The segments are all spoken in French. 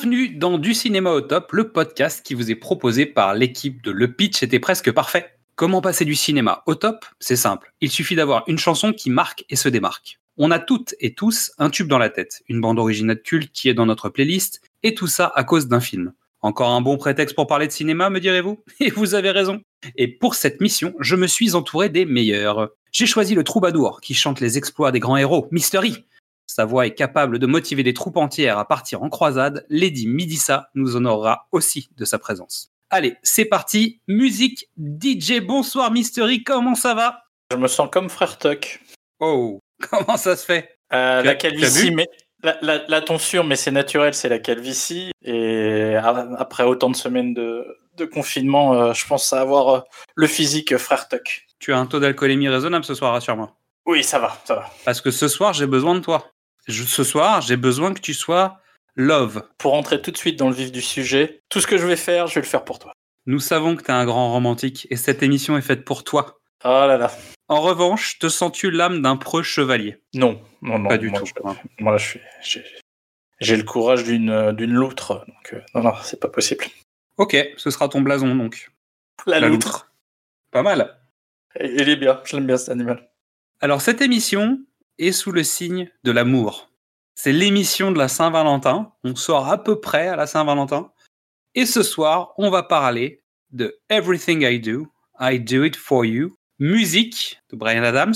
Bienvenue dans Du cinéma au top, le podcast qui vous est proposé par l'équipe de Le Pitch était presque parfait. Comment passer du cinéma au top? C'est simple. Il suffit d'avoir une chanson qui marque et se démarque. On a toutes et tous un tube dans la tête, une bande originale culte qui est dans notre playlist, et tout ça à cause d'un film. Encore un bon prétexte pour parler de cinéma, me direz-vous? Et vous avez raison. Et pour cette mission, je me suis entouré des meilleurs. J'ai choisi le troubadour qui chante les exploits des grands héros, Mystery. Sa voix est capable de motiver des troupes entières à partir en croisade. Lady Midissa nous honorera aussi de sa présence. Allez, c'est parti. Musique DJ. Bonsoir Mystery, comment ça va? Je me sens comme Frère Tuck. Oh, comment ça se fait? Euh, la calvitie, mais la, la, la tonsure, mais c'est naturel, c'est la calvitie. Et après autant de semaines de, de confinement, euh, je pense à avoir euh, le physique Frère Tuck. Tu as un taux d'alcoolémie raisonnable ce soir, rassure-moi. Oui, ça va, ça va. Parce que ce soir, j'ai besoin de toi. Je- ce soir, j'ai besoin que tu sois love. Pour entrer tout de suite dans le vif du sujet, tout ce que je vais faire, je vais le faire pour toi. Nous savons que tu es un grand romantique et cette émission est faite pour toi. Oh là là. En revanche, te sens-tu l'âme d'un preux chevalier? Non, non, non. Pas du moi, tout. je- hein. moi, je suis, j'ai, j'ai le courage d'une, d'une loutre. Donc, euh, non, non, c'est pas possible. Ok, ce sera ton blason donc. La, La loutre. loutre. Pas mal. Il il est bien. Je l'aime bien cet animal. Alors cette émission est sous le signe de l'amour. C'est l'émission de la Saint-Valentin. On sort à peu près à la Saint-Valentin. Et ce soir, on va parler de Everything I Do, I Do It For You, musique de Brian Adams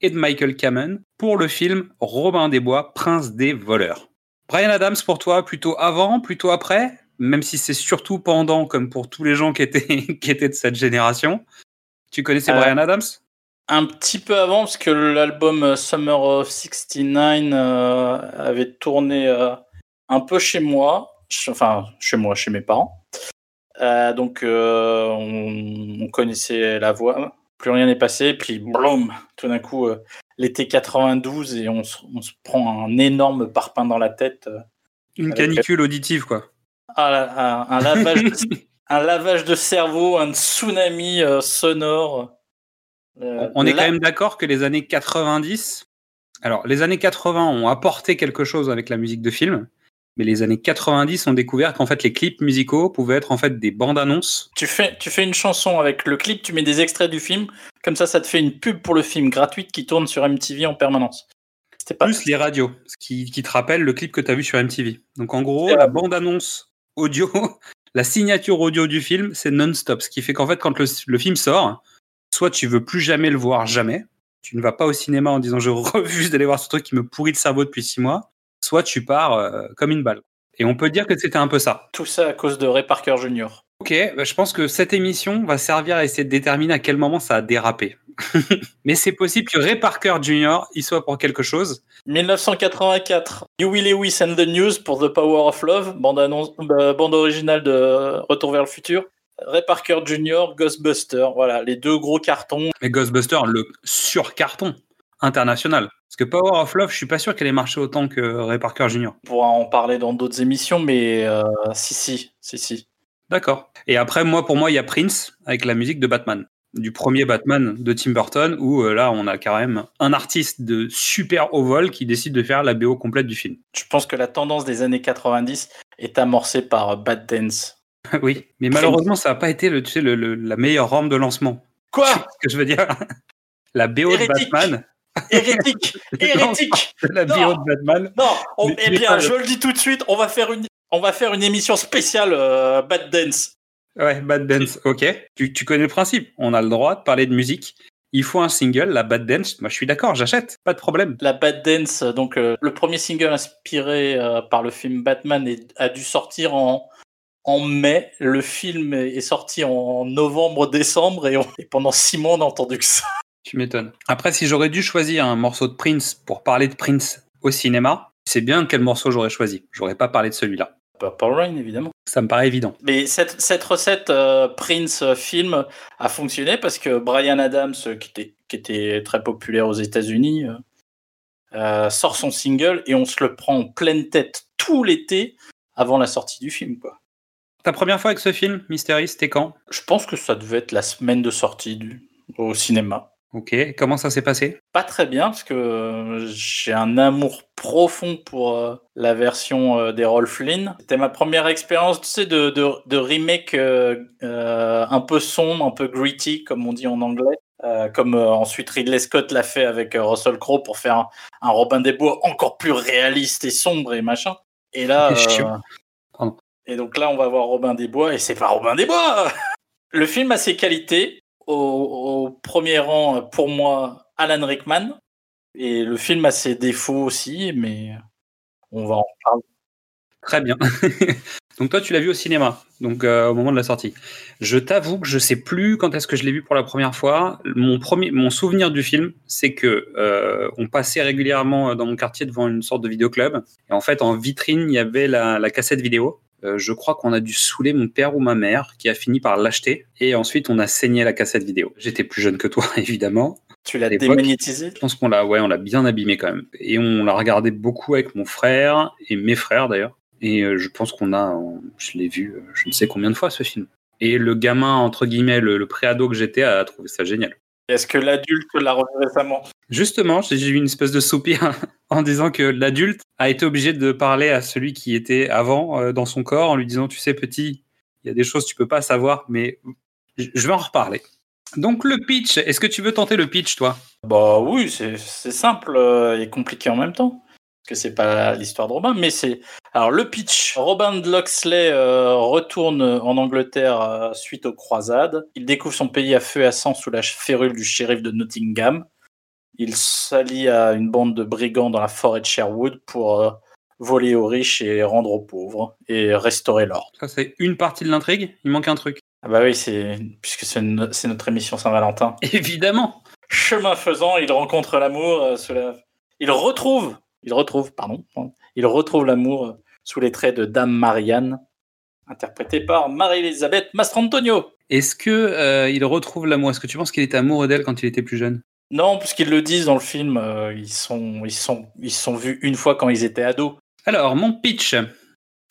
et de Michael Kamen pour le film Robin des Bois, Prince des voleurs. Brian Adams pour toi, plutôt avant, plutôt après, même si c'est surtout pendant, comme pour tous les gens qui étaient, qui étaient de cette génération. Tu connaissais Euh, Brian Adams? Un petit peu avant, parce que l'album euh, Summer of 69 euh, avait tourné euh, un peu chez moi, enfin chez moi, chez mes parents. Euh, donc on, on connaissait la voix, plus rien n'est passé, puis boum, tout d'un coup l'été 92 et on se, on se prend un énorme parpaing dans la tête. Une canicule auditive, quoi. Ah, un, un lavage de, un lavage de cerveau, un tsunami sonore. Euh, On est là- quand même d'accord que les années 90, alors les années 80 ont apporté quelque chose avec la musique de film, mais les années 90 ont découvert qu'en fait les clips musicaux pouvaient être en fait des bandes annonces. Tu fais, tu fais une chanson avec le clip, tu mets des extraits du film, comme ça, ça te fait une pub pour le film gratuite qui tourne sur MTV en permanence. C'était pas. plus les radios, ce qui, qui te rappelle le clip que tu as vu sur MTV. Donc en gros, la bande annonce audio, la signature audio du film, c'est non-stop, ce qui fait qu'en fait quand le, le film sort, soit tu veux plus jamais le voir jamais, tu ne vas pas au cinéma en disant je refuse d'aller voir ce truc qui me pourrit le cerveau depuis six mois, soit tu pars euh, comme une balle. Et on peut dire que c'était un peu ça. Tout ça à cause de Ray Parker Jr. Ok, bah, je pense que cette émission va servir à essayer de déterminer à quel moment ça a dérapé. Mais c'est possible que Ray Parker Jr. y soit pour quelque chose. 1984, Huey Lewis and the News pour The Power of Love, bande, annonce, euh, bande originale de Retour vers le futur. Ray Parker Jr., Ghostbuster, voilà, les deux gros cartons. Mais Ghostbusters, le sur-carton international. Parce que Power of Love, je suis pas sûr qu'elle ait marché autant que Ray Parker Jr. On pourra en parler dans d'autres émissions, mais euh, si, si, si, si. D'accord. Et après, moi, pour moi, il y a Prince avec la musique de Batman. Du premier Batman de Tim Burton, où euh, là, on a quand même un artiste de super haut vol qui décide de faire la BO complète du film. Je pense que la tendance des années 90 est amorcée par Bad Dance. oui. Mais malheureusement, ça n'a pas été le, tu sais, le- le- la meilleure rampe de lancement. Quoi ce que je veux dire? La BO Hérétique. de Batman. Hérétique Hérétique La Non. BO de Batman. Non, on- Mais- eh bien, je le dis tout de suite, on va faire une, on va faire une émission spéciale euh, Bad Dance. Ouais, Bad Dance, ok. Tu, tu connais le principe. On a le droit de parler de musique. Il faut un single, la Bad Dance. Moi, je suis d'accord, j'achète. Pas de problème. La Bad Dance, euh, donc euh, le premier single inspiré euh, par le film Batman est- a dû sortir en, en mai. Le film est sorti en novembre-décembre et, on- et pendant six mois on n'a entendu que ça. Tu m'étonnes. Après, si j'aurais dû choisir un morceau de Prince pour parler de Prince au cinéma, c'est bien quel morceau j'aurais choisi. J'aurais pas parlé de celui-là. Purple Rain évidemment. Ça me paraît évident. Mais cette, cette recette euh, Prince euh, film a fonctionné parce que Brian Adams, euh, qui était, qui était très populaire aux États-Unis, euh, sort son single et on se le prend en pleine tête tout l'été avant la sortie du film. Quoi. Ta première fois avec ce film, Mystery, c'était quand? Je pense que ça devait être la semaine de sortie du, au cinéma. Ok. Comment ça s'est passé? Pas très bien parce que j'ai un amour profond pour euh, la version euh, des Rolf Flynn. C'était ma première expérience, tu sais, de, de, de remake euh, un peu sombre, un peu gritty, comme on dit en anglais. Comme ensuite Ridley Scott l'a fait avec Russell Crowe pour faire un, un Robin des Bois encore plus réaliste et sombre et machin. Et là, Euh, et donc là, on va voir Robin des Bois et c'est pas Robin des Bois. Le film a ses qualités. Au, premier rang, euh, pour moi, Alan Rickman. Et le film a ses défauts aussi, mais on va en parler. Très bien. donc toi, tu l'as vu au cinéma, donc euh, au moment de la sortie. Je t'avoue que je sais plus quand est-ce que je l'ai vu pour la première fois. Mon premier, mon souvenir du film, c'est que euh, on passait régulièrement dans mon quartier devant une sorte de vidéoclub, et en fait en vitrine il y avait la cassette vidéo. Euh, je crois qu'on a dû saouler mon père ou ma mère, qui a fini par l'acheter, et ensuite on a saigné la cassette vidéo. J'étais plus jeune que toi, évidemment. Tu l'as À l'époque, démonétisé Je pense qu'on l'a, ouais, on l'a bien abîmé quand même. Et on l'a regardé beaucoup avec mon frère et mes frères d'ailleurs. Et euh, je pense qu'on a, on- je l'ai vu, euh, je ne sais combien de fois ce film. Et le gamin entre guillemets, le, le préado que j'étais, a trouvé ça génial. Est-ce que l'adulte l'a revu récemment? Justement, j'ai eu une espèce de soupir en disant que l'adulte a été obligé de parler à celui qui était avant euh, dans son corps en lui disant, tu sais, petit, il y a des choses que tu peux pas savoir, mais je vais en reparler. Donc le pitch, est-ce que tu veux tenter le pitch, toi? Bah oui, c'est c'est simple euh, et compliqué en même temps. Parce que c'est pas l'histoire de Robin, mais c'est. Alors le pitch. Robin de Loxley euh, retourne en Angleterre euh, suite aux croisades. Il découvre son pays à feu et à sang sous la férule du shérif de Nottingham. Il s'allie à une bande de brigands dans la forêt de Sherwood pour euh, voler aux riches et rendre aux pauvres et restaurer l'ordre. Ça, c'est une partie de l'intrigue? Il manque un truc. Ah bah oui, c'est puisque c'est no- c'est notre émission Saint-Valentin. Évidemment. Chemin faisant, il rencontre l'amour euh, sous la... Il retrouve, il retrouve, pardon, il retrouve l'amour sous les traits de Dame Marianne, interprétée par Marie-Elisabeth Mastrantonio. Est-ce que euh, il retrouve l'amour? Est-ce que tu penses qu'il était amoureux d'elle quand il était plus jeune? Non, puisqu'ils le disent dans le film, euh, ils sont, ils sont, ils sont vus une fois quand ils étaient ados. Alors, mon pitch.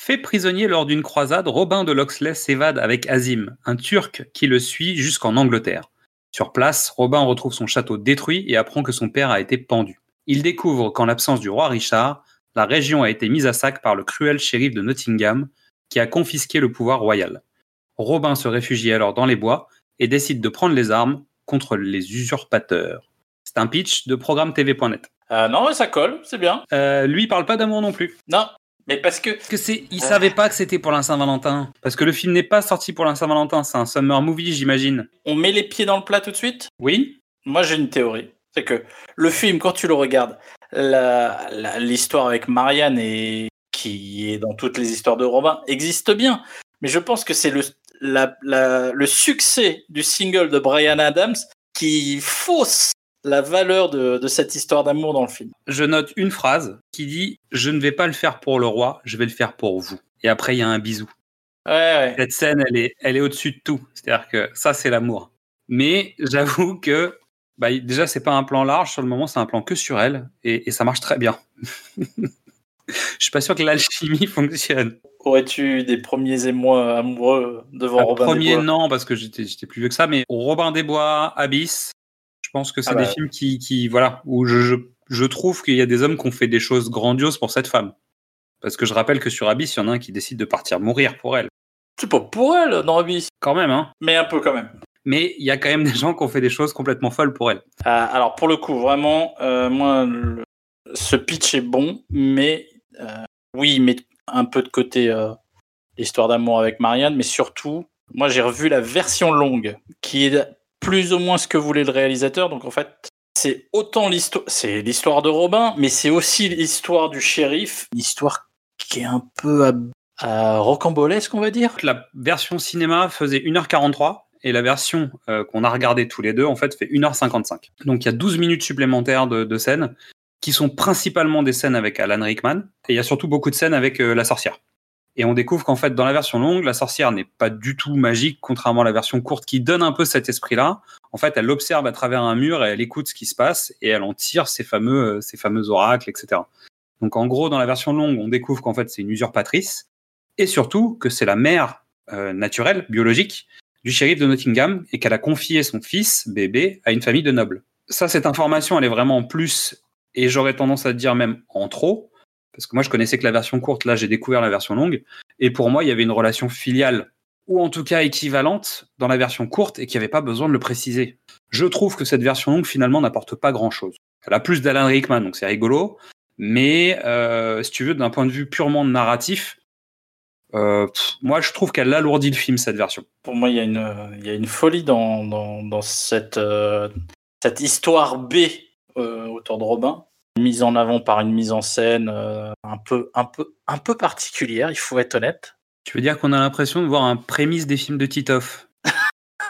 Fait prisonnier lors d'une croisade, Robin de Loxley s'évade avec Azim, un Turc qui le suit jusqu'en Angleterre. Sur place, Robin retrouve son château détruit et apprend que son père a été pendu. Il découvre qu'en l'absence du roi Richard, la région a été mise à sac par le cruel shérif de Nottingham, qui a confisqué le pouvoir royal. Robin se réfugie alors dans les bois et décide de prendre les armes contre les usurpateurs. C'est un pitch de programme TV.net. Euh, non, mais ça colle, c'est bien. Euh, lui, il parle pas d'amour non plus. Non, mais parce que Parce que c'est, il savait pas que c'était pour la Saint-Valentin. Parce que le film n'est pas sorti pour la Saint-Valentin, c'est un summer movie, j'imagine. on met les pieds dans le plat tout de suite? Oui. Moi, j'ai une théorie. C'est que le film, quand tu le regardes, l'histoire avec Marianne et qui est dans toutes les histoires de Robin existe bien. Mais je pense que c'est le, la- la- le succès du single de Brian Adams qui fausse la valeur de, de cette histoire d'amour dans le film. Je note une phrase qui dit Je ne vais pas le faire pour le roi, je vais le faire pour vous. Et après, il y a un bisou. Ouais, ouais. Cette scène, elle est, elle est au-dessus de tout. C'est-à-dire que ça, c'est l'amour. Mais j'avoue que bah, déjà, c'est pas un plan large. Sur le moment, c'est un plan que sur elle. Et, et ça marche très bien. Je suis pas sûr que l'alchimie fonctionne. Aurais-tu des premiers émois amoureux devant Le Robin des premier, Bois? non, parce que j'étais j'étais plus vieux que ça, mais Robin des Bois, Abyss, je pense que c'est Ah bah. des films qui, qui voilà, où je, je, je trouve qu'il y a des hommes qui ont fait des choses grandioses pour cette femme. Parce que je rappelle que sur Abyss, il y en a un qui décide de partir mourir pour elle. C'est pas pour elle, dans Abyss, Quand même, hein. mais un peu quand même. Mais il y a quand même des gens qui ont fait des choses complètement folles pour elle. Euh, alors pour le coup, vraiment, euh, moi, le- ce pitch est bon, mais euh, oui, il met un peu de côté euh, l'histoire d'amour avec Marianne, mais surtout, moi j'ai revu la version longue, qui est plus ou moins ce que voulait le réalisateur. Donc en fait, c'est autant l'histoire, c'est l'histoire de Robin, mais c'est aussi l'histoire du shérif, une histoire qui est un peu à, à rocambolesque, on va dire. La version cinéma faisait 1h43 et la version euh, qu'on a regardée tous les deux, en fait, fait 1h55. Donc il y a 12 minutes supplémentaires de, de scènes qui sont principalement des scènes avec Alan Rickman et il y a surtout beaucoup de scènes avec euh, la sorcière. Et on découvre qu'en fait, dans la version longue, la sorcière n'est pas du tout magique, contrairement à la version courte qui donne un peu cet esprit-là. En fait, elle observe à travers un mur et elle écoute ce qui se passe et elle en tire ses fameux, euh, fameux oracles, etc. Donc en gros, dans la version longue, on découvre qu'en fait, c'est une usurpatrice et surtout que c'est la mère naturelle, biologique, du shérif de Nottingham et qu'elle a confié son fils, bébé, à une famille de nobles. Ça, cette information, elle est vraiment en plus, et j'aurais tendance à dire même en trop, parce que moi je connaissais que la version courte, là j'ai découvert la version longue, et pour moi il y avait une relation filiale, ou en tout cas équivalente, dans la version courte, et qu'il n'y avait pas besoin de le préciser. Je trouve que cette version longue finalement n'apporte pas grand-chose. Elle a plus d'Alan Rickman, donc c'est rigolo, mais euh, si tu veux, d'un point de vue purement narratif, euh, pff, moi je trouve qu'elle alourdit le film, cette version. Pour moi, il y a une, il y a une folie dans, dans, dans cette, euh, cette histoire B euh, autour de Robin, mise en avant par une mise en scène euh, un, peu, un, peu, un peu particulière, il faut être honnête. Tu veux dire qu'on a l'impression de voir un prémisse des films de Titoff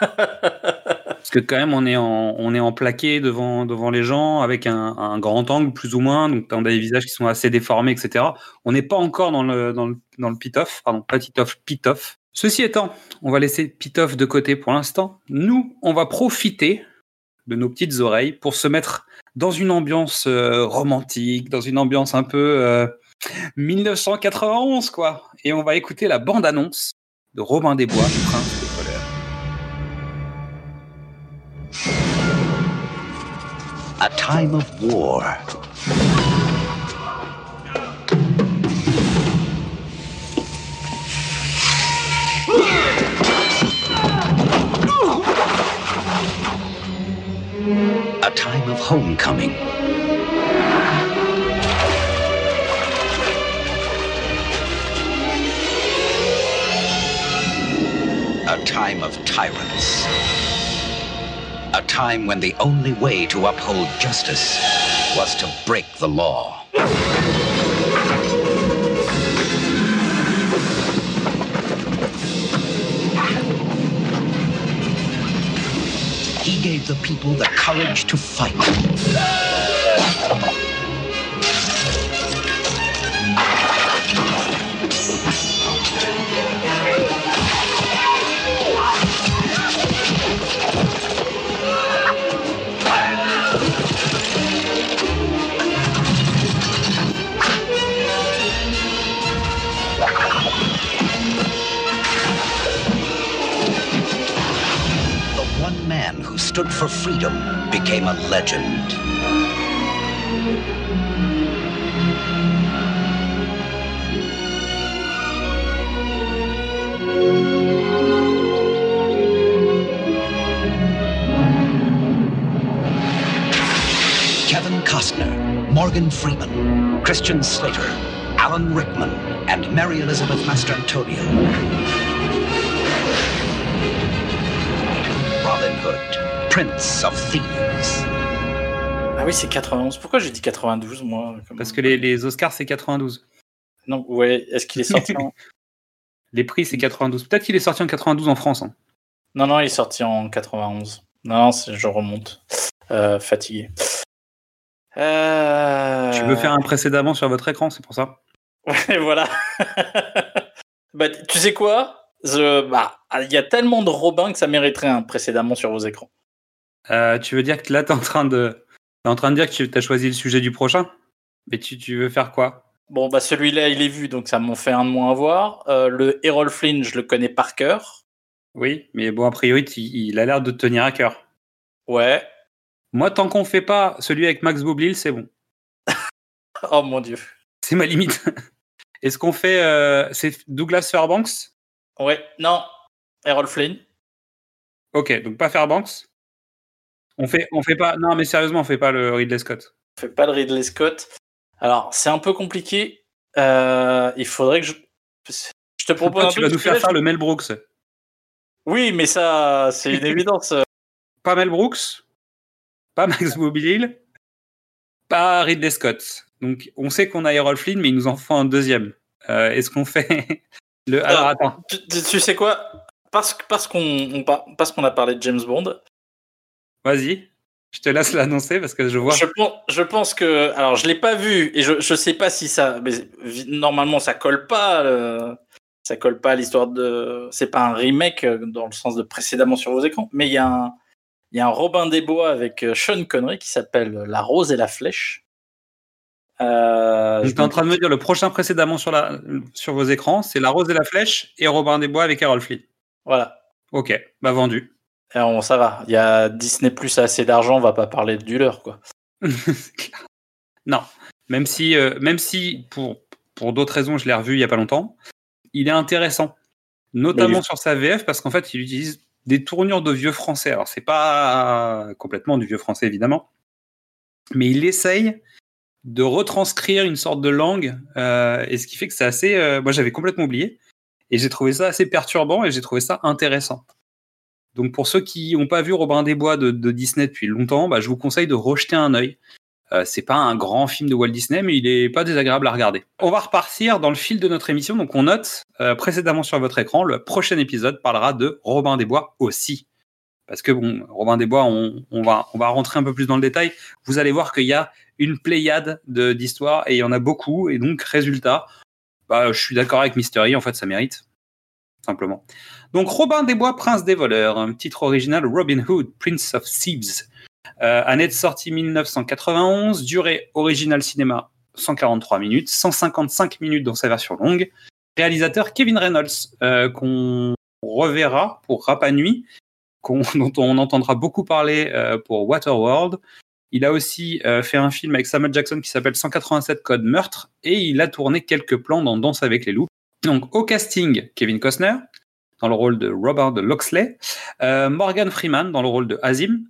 Parce que quand même, on est en, plaqué devant, devant les gens avec un, grand angle plus ou moins, donc on a des visages qui sont assez déformés, etc. On n'est pas encore dans le, dans le, dans Pitoff, pardon, pas Titoff, Pitoff. Ceci étant, on va laisser Pitoff de côté pour l'instant. Nous, on va profiter de nos petites oreilles pour se mettre dans une ambiance euh, romantique, dans une ambiance un peu euh, 1991, quoi. Et on va écouter la bande-annonce de Robin des Bois, Prince time of war. A time of homecoming. A time of tyrants. A time when the only way to uphold justice was to break the law. He gave the people the courage to fight. Stood for freedom became a legend. Kevin Costner, Morgan Freeman, Christian Slater, Alan Rickman, and Mary Elizabeth Mastrantonio. Robin Hood, Prince of Thieves. Ah oui, c'est 91. Pourquoi j'ai dit 92, moi comme- Parce que les, les Oscars, c'est 92. Non, ouais, est-ce qu'il est sorti en... Les prix, c'est 92. Peut-être qu'il est sorti en 92 en France. hein. Non, non, il est sorti en 91. Non, non, je remonte. Euh, fatigué. Euh... Tu veux faire un précédemment sur votre écran, c'est pour ça Ouais, voilà. bah, tu sais quoi? Bah, Il y a tellement de Robin que ça mériterait un précédemment sur vos écrans. Euh, Tu veux dire que là, tu es en train de... t'es en train de dire que tu as choisi le sujet du prochain? Mais tu, tu veux faire quoi? Bon, bah celui-là, il est vu, donc ça m'en fait un de moins à voir. Euh, le Errol Flynn, je le connais par cœur. Oui, mais bon, a priori, il a l'air de te tenir à cœur. Ouais. Moi, tant qu'on fait pas celui avec Max Boublil, c'est bon. Oh mon dieu. C'est ma limite. Est-ce qu'on fait... euh, c'est Douglas Fairbanks? Ouais, non. Errol Flynn. Ok, donc pas Fairbanks. On fait, on fait pas... Non, mais sérieusement, on fait pas le Ridley Scott. On fait pas le Ridley Scott. Alors, c'est un peu compliqué. Euh, il faudrait que je. Je te propose Toi, un tu vas nous faire faire le Mel Brooks. Oui, mais ça, c'est une évidence. Pas Mel Brooks, pas Max Boublil, pas Ridley Scott. Donc, on sait qu'on a Errol Flynn, mais il nous en faut un deuxième. Euh, Est-ce qu'on fait le... Alors, attends. Tu, sais quoi? Parce, parce qu'on on par- parce qu'on a parlé de James Bond, Vas-y. Je te laisse l'annoncer parce que je vois. je, pense, je pense que. Alors, je l'ai pas vu et je, je sais pas si ça. Mais normalement, ça colle pas. euh, ça colle pas à l'histoire de. C'est pas un remake euh, dans le sens de précédemment sur vos écrans, mais il y a un. Y a un Robin des Bois avec euh, Sean Connery qui s'appelle La Rose et la Flèche. Euh, t'es en train de me dire le prochain précédemment sur, la... sur vos écrans, c'est La Rose et la Flèche et Robin des Bois avec Errol Flynn. Voilà. Ok, bah vendu. Alors, ça va. Il y a Disney Plus assez d'argent, on va pas parler du leur, quoi. Non, même si, euh, même si pour, pour d'autres raisons, je l'ai revu il y a pas longtemps, il est intéressant, notamment sur sa VF parce qu'en fait, il utilise des tournures de vieux français. Alors, c'est pas complètement du vieux français évidemment, mais il essaye de retranscrire une sorte de langue, euh, et ce qui fait que c'est assez. euh, moi, j'avais complètement oublié, et j'ai trouvé ça assez perturbant et j'ai trouvé ça intéressant. Donc pour ceux qui n'ont pas vu Robin des Bois de, Disney depuis longtemps, bah, je vous conseille de rejeter un œil. Euh, c'est pas un grand film de Walt Disney, mais il est pas désagréable à regarder. On va repartir dans le fil de notre émission. Donc on note euh, précédemment sur votre écran, le prochain épisode parlera de Robin des Bois aussi. Parce que bon, Robin des Bois, on, va, rentrer un peu plus dans le détail. Vous allez voir qu'il y a une pléiade de- d'histoires et il y en a beaucoup. Et donc, résultat, bah, je suis d'accord avec Mystery, en fait, ça mérite. Simplement. Donc, Robin des Bois, Prince des voleurs, un titre original Robin Hood, Prince of Thieves. Euh, année de sortie 1991, durée originale cinéma 143 minutes, 155 minutes dans sa version longue. Réalisateur Kevin Reynolds, euh, qu'on reverra pour Rapa Nui, qu'on- dont on entendra beaucoup parler euh, pour Waterworld, Il a aussi euh, fait un film avec Samuel Jackson qui s'appelle 187 Code Meurtre et il a tourné quelques plans dans Danse avec les loups. Donc au casting, Kevin Costner dans le rôle de Robert de Loxley, euh, Morgan Freeman dans le rôle de Azim,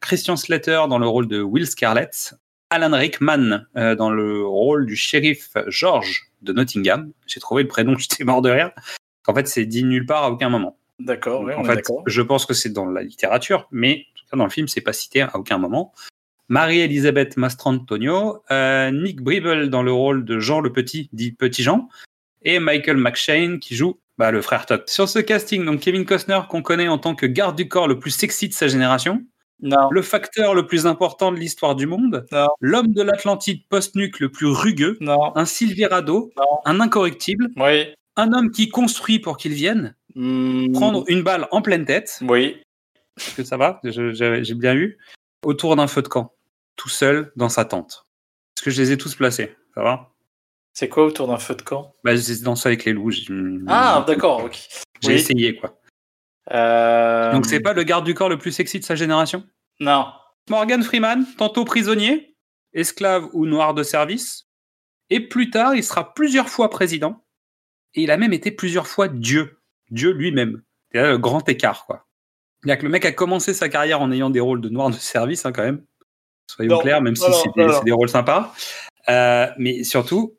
Christian Slater dans le rôle de Will Scarlett, Alan Rickman euh, dans le rôle du shérif George de Nottingham. J'ai trouvé le prénom, j'étais mort de rire. En fait, c'est dit nulle part à aucun moment. D'accord, ouais, en fait, je pense que c'est dans la littérature, mais en tout cas, dans le film, c'est pas cité à aucun moment. Marie-Elisabeth Mastrantonio, euh, Nick Bribble dans le rôle de Jean le Petit, dit Petit Jean, et Michael McShane qui joue bah, le frère Todd. Sur ce casting, donc Kevin Costner qu'on connaît en tant que garde du corps le plus sexy de sa génération, Non, le facteur le plus important de l'histoire du monde, Non. l'homme de l'Atlantide post-nuc le plus rugueux, non, un Silverado, non. un incorrectible, Oui. un homme qui construit pour qu'il vienne, Hmm, prendre une balle en pleine tête, Oui. Est-ce que ça va? J'ai bien eu. Autour d'un feu de camp, tout seul dans sa tente. Est-ce que je les ai tous placés? Ça va? C'est quoi autour d'un feu de camp? Bah, J'ai dansé avec les loups. Ah, d'accord, ok. j'ai Oui. essayé, quoi. Euh, Donc, c'est pas le garde du corps le plus sexy de sa génération? Non. Morgan Freeman, tantôt prisonnier, esclave ou noir de service. Et plus tard, il sera plusieurs fois président. Et il a même été plusieurs fois Dieu. Dieu lui-même. C'est là le grand écart, quoi. C'est-à-dire que le mec a commencé sa carrière en ayant des rôles de noir de service, hein, quand même. Soyons Non, clairs, même si des, c'est des rôles sympas. Euh, mais surtout,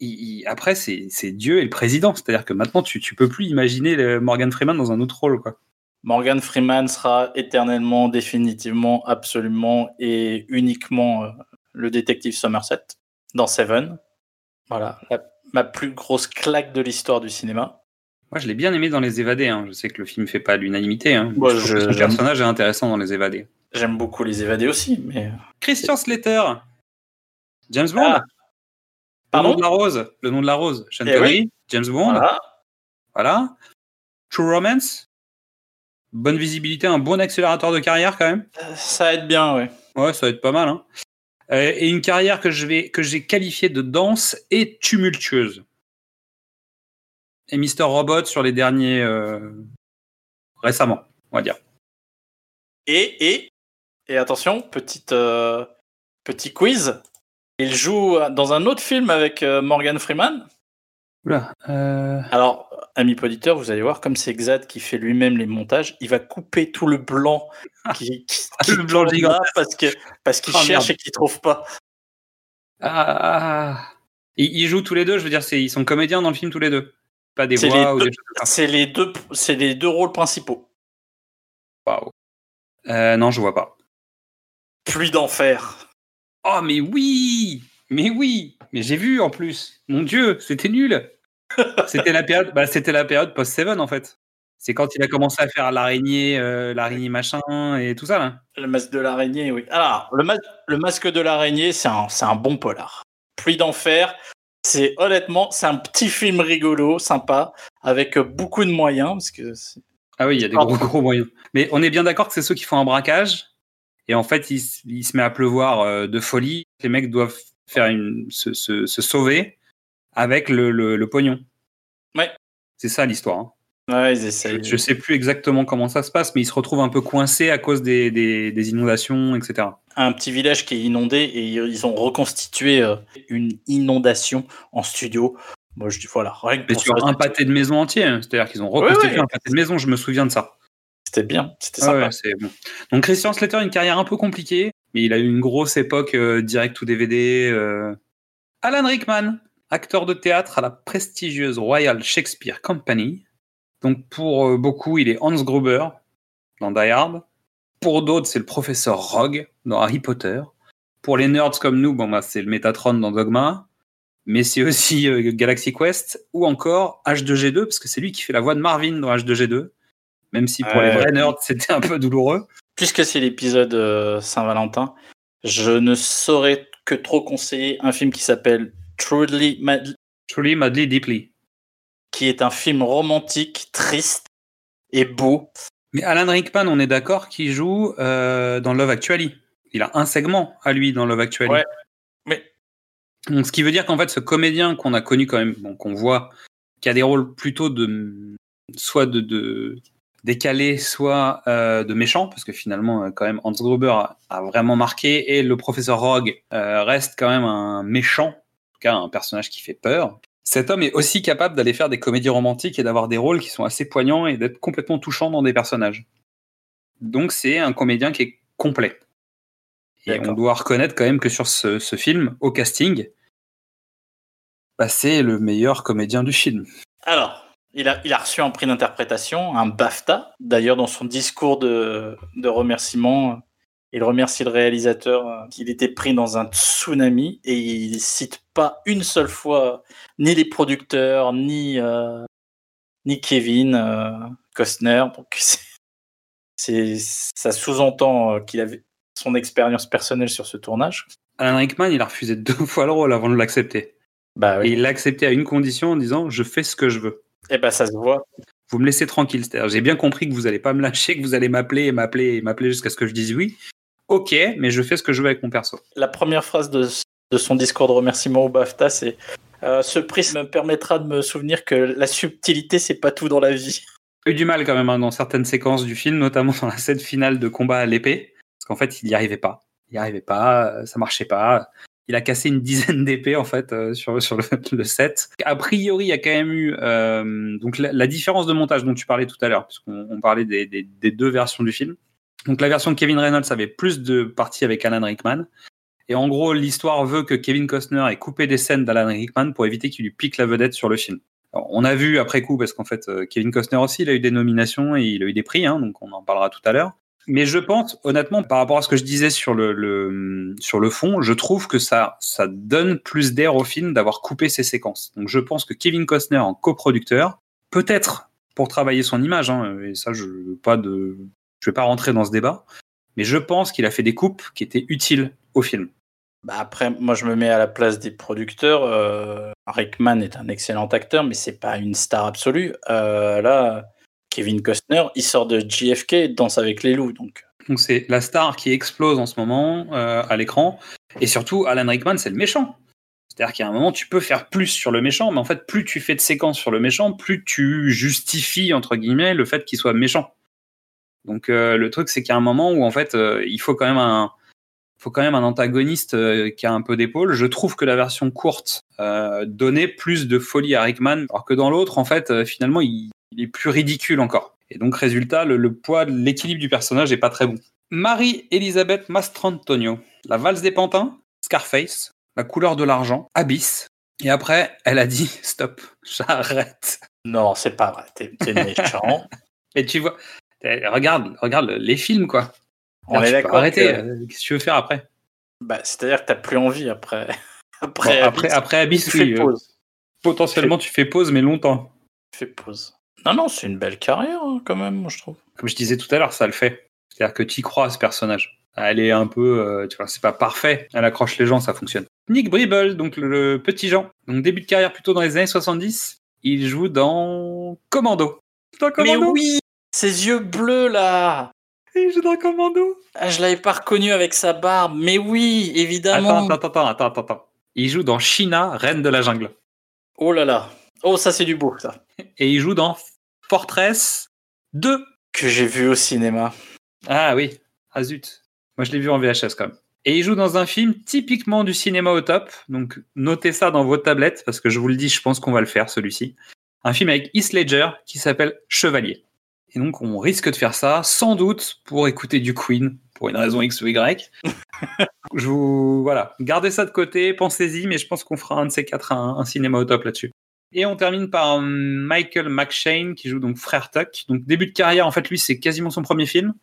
il- il- après, c'est Dieu et le président. C'est-à-dire que maintenant, tu, tu peux plus imaginer le Morgan Freeman dans un autre rôle, quoi. Morgan Freeman sera éternellement, définitivement, absolument et uniquement euh, le détective Somerset dans Seven. Voilà, la- ma plus grosse claque de l'histoire du cinéma. Moi, je l'ai bien aimé dans Les Évadés. hein. Je sais que le film fait pas l'unanimité. Hein. Son j'aime. personnage est intéressant dans Les Évadés. J'aime beaucoup les évadés aussi, mais. Christian Slater. James Bond. Ah, le nom de la rose. Le nom de la rose. Sean Eh Connery. James Bond. Voilà. Voilà. True Romance. Bonne visibilité, un bon accélérateur de carrière quand même. Euh, Ça aide bien, ouais. Ouais, ça va être pas mal. Hein. Euh, et une carrière que je vais que j'ai qualifiée de dense et tumultueuse. Et Mr. Robot sur les derniers euh, récemment, on va dire. Et, et, et attention, petite, euh, petit quiz. Il joue dans un autre film avec euh, Morgan Freeman. Oula. euh, Alors, ami auditeur, vous allez voir, comme c'est Xad qui fait lui-même les montages, il va couper tout le blanc qui, qui, qui Le blanc gigantesque. parce que parce qu'il Oh, cherche merde. et qu'il trouve pas. Ah, ils, ils jouent tous les deux, je veux dire, ils sont comédiens dans le film tous les deux. Pas des C'est voix les ou deux. des. C'est les deux, c'est les deux rôles principaux. Waouh. Euh, non, je vois pas. Pluie d'enfer. Oh, mais oui Mais oui Mais j'ai vu en plus. Mon Dieu, c'était nul C'était la période, bah, c'était la période post-Seven en fait. C'est quand il a commencé à faire l'araignée, euh, l'araignée machin et tout ça là. Le masque de l'araignée, oui. Alors, le, mas- le masque de l'araignée, c'est un, c'est un bon polar. Pluie d'enfer, c'est honnêtement, c'est un petit film rigolo, sympa, avec beaucoup de moyens, parce que c'est- Ah oui, il y a des gros gros moyens. Mais on est bien d'accord que c'est ceux qui font un braquage et en fait il, se met à pleuvoir euh, de folie. Les mecs doivent faire une, se, se- se sauver avec le, le- le pognon. Ouais. C'est ça l'histoire. hein. ouais, ils essayent. Je sais plus exactement comment ça se passe, mais ils se retrouvent un peu coincés à cause des, des- des inondations, etc. Un petit village qui est inondé et ils ont reconstitué euh, une inondation en studio. Moi, je dis voilà, rien que Mais sur un pâté de maison entier, hein. c'est-à-dire qu'ils ont reconstitué ouais. un pâté de maison, je me souviens de ça. C'était bien, c'était Ah sympa. ouais, c'est bon. Donc Christian Slater, une carrière un peu compliquée, mais il a eu une grosse époque euh, direct ou DVD. euh. Alan Rickman, acteur de théâtre à la prestigieuse Royal Shakespeare Company. Donc pour euh, beaucoup, il est Hans Gruber dans Die Hard. Pour d'autres, c'est le professeur Rogue dans Harry Potter. Pour les nerds comme nous, bon bah c'est le Metatron dans Dogma. Mais c'est aussi Galaxy Quest ou encore H2G2 parce que c'est lui qui fait la voix de Marvin dans H2G2. Même si pour les vrais nerds, c'était un peu douloureux. Puisque c'est l'épisode euh, Saint-Valentin, je ne saurais que trop conseiller un film qui s'appelle Truly Mad- Truly, madly, deeply. qui est un film romantique, triste et beau. Mais Alan Rickman, on est d'accord qu'il joue euh, dans Love Actually. Il a un segment à lui dans Love Actually. Ouais. Mais Donc, ce qui veut dire qu'en fait, ce comédien qu'on a connu quand même, bon, qu'on voit, qui a des rôles plutôt de, soit de, de décalés, soit euh, de méchants, parce que finalement, euh, quand même, Hans Gruber a, a vraiment marqué, et le professeur Rogue euh, reste quand même un méchant, en tout cas un personnage qui fait peur. Cet homme est aussi capable d'aller faire des comédies romantiques et d'avoir des rôles qui sont assez poignants et d'être complètement touchants dans des personnages. Donc c'est un comédien qui est complet. Et on doit reconnaître quand même que sur ce, ce film, au casting, bah, c'est le meilleur comédien du film. Alors, il a, il a reçu un prix d'interprétation, un BAFTA. D'ailleurs, dans son discours de, de remerciement, il remercie le réalisateur euh, qu'il était pris dans un tsunami et il cite pas une seule fois ni les producteurs, ni, euh, ni Kevin euh, Costner. Donc, c'est- ça sous-entend euh, qu'il avait son expérience personnelle sur ce tournage. Alan Rickman, il a refusé deux fois le rôle avant de l'accepter. Bah Et il l'a accepté à une condition en disant Je fais ce que je veux. Et bah, ça se voit. Vous me laissez tranquille. C'est-à-dire, j'ai bien compris que vous allez pas me lâcher, que vous allez m'appeler et m'appeler et m'appeler jusqu'à ce que je dise oui. Ok, mais je fais ce que je veux avec mon perso. La première phrase de, de son discours de remerciement au BAFTA, c'est euh, Ce prix me permettra de me souvenir que la subtilité, c'est pas tout dans la vie. J'ai eu du mal quand même hein, dans certaines séquences du film, notamment dans la scène finale de combat à l'épée, parce qu'en fait, il n'y arrivait pas. Il n'y arrivait pas, euh, ça marchait pas. Il a cassé une dizaine d'épées en fait euh, sur, sur le, set. A priori, il y a quand même eu euh, donc la, différence de montage dont tu parlais tout à l'heure, puisqu'on on parlait des, deux versions du film. Donc la version de Kevin Reynolds avait plus de parties avec Alan Rickman. Et en gros, l'histoire veut que Kevin Costner ait coupé des scènes d'Alan Rickman pour éviter qu'il lui pique la vedette sur le film. On a vu après coup, parce qu'en fait, euh, Kevin Costner aussi, il a eu des nominations et il a eu des prix, hein, donc on en parlera tout à l'heure. Mais je pense, honnêtement, par rapport à ce que je disais sur le, sur le fond, je trouve que ça, ça donne plus d'air au film d'avoir coupé ces séquences. Donc je pense que Kevin Costner en coproducteur, peut-être pour travailler son image, hein, et ça, je je vais pas rentrer dans ce débat, mais je pense qu'il a fait des coupes qui étaient utiles au film. Bah après, moi, je me mets à la place des producteurs. Euh, Rickman est un excellent acteur, mais c'est pas une star absolue. Euh, là, Kevin Costner, il sort de JFK et Danse avec les loups. Donc, Donc c'est la star qui explose en ce moment euh, à l'écran. Et surtout, Alan Rickman, c'est le méchant. C'est-à-dire qu'à un moment, tu peux faire plus sur le méchant, mais en fait, plus tu fais de séquences sur le méchant, plus tu justifies, entre guillemets, le fait qu'il soit méchant. Donc euh, le truc, c'est qu'il y a un moment où, en fait, euh, il faut quand même un, faut quand même un antagoniste qui a un peu d'épaule. Je trouve que la version courte donnait plus de folie à Rickman, alors que dans l'autre, en fait, finalement, il, il est plus ridicule encore. Et donc, résultat, le, le poids, l'équilibre du personnage est pas très bon. Marie-Elisabeth Mastrantonio, La valse des pantins, Scarface, La couleur de l'argent, Abyss. Et après, elle a dit stop, j'arrête. non, c'est pas vrai. T'es méchant. Et tu vois, eh, regarde, regarde les films, quoi. On Tu est d'accord. Arrêtez, que- euh, qu'est-ce que tu veux faire après? Bah, C'est-à-dire que t'as plus envie après. Bon, Après, après, après Abyss, tu fais euh, pause. potentiellement tu fais pause, mais longtemps. Tu fais pause. Non, non, c'est une belle carrière hein, quand même, moi, je trouve. Comme je disais tout à l'heure, ça le fait. C'est-à-dire que tu y crois à ce personnage. Elle est un peu, euh, tu vois, c'est pas parfait. Elle accroche les gens, ça fonctionne. Nick Bribble, donc le, le petit Jean, donc début de carrière plutôt dans les années 70. Il joue dans Commando. Dans Mais Commando? oui, ses yeux bleus là. Il joue dans Commando. Ah, je l'avais pas reconnu avec sa barbe. Mais oui, évidemment. Attends, attends, attends, attends, attends, attends. Il joue dans China, Reine de la jungle. Oh là là. Oh, ça c'est du beau, ça. Et il joue dans Fortress 2. Que j'ai vu au cinéma. Ah oui, ah zut. Moi je l'ai vu en VHS quand même. Et il joue dans un film typiquement du cinéma au top. Donc notez ça dans vos tablettes parce que je vous le dis, je pense qu'on va le faire celui-ci. Un film avec Heath Ledger qui s'appelle Chevalier. Et donc on risque de faire ça sans doute pour écouter du Queen pour une raison X ou Y. je vous voilà, gardez ça de côté, pensez-y, mais je pense qu'on fera un de ces quatre un, un cinéma au top là-dessus. Et on termine par hum, Michael McShane qui joue donc Frère Tuck. Donc début de carrière, en fait lui c'est quasiment son premier film.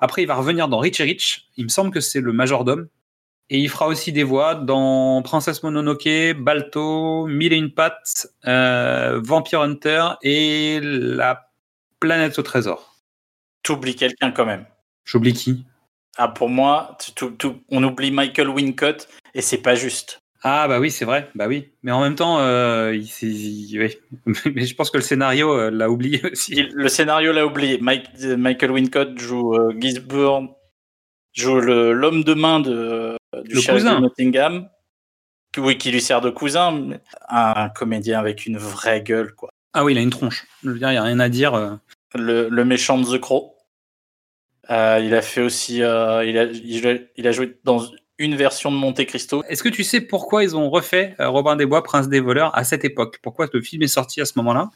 Après, il va revenir dans Richie Rich. Il me semble que c'est le majordome. Et il fera aussi des voix dans Princesse Mononoke, Balto, Mille et une pattes, euh, Vampire Hunter et La planète au trésor. T'oublies quelqu'un quand même. J'oublie qui? Ah, pour moi, on oublie Michael Wincott et c'est pas juste. Ah bah oui, c'est vrai. Bah oui. Mais en même temps, euh, il, oui. Mais je pense que le scénario euh, l'a oublié aussi. Il- le scénario l'a oublié. Mike- Michael Wincott joue euh, Gisborne, joue le- l'homme de main de, du Le shérif cousin. de Nottingham. Oui, qui lui sert de cousin. mais Un comédien avec une vraie gueule, quoi. Ah oui, il a une tronche. Je veux dire, il n'y a rien à dire. euh. le, le méchant de The Crow. Euh, il a fait aussi, euh, il, a, il, a, il a joué dans une version de Monte Cristo. Est-ce que tu sais pourquoi ils ont refait euh, Robin des Bois, Prince des voleurs à cette époque? Pourquoi le film est sorti à ce moment-là?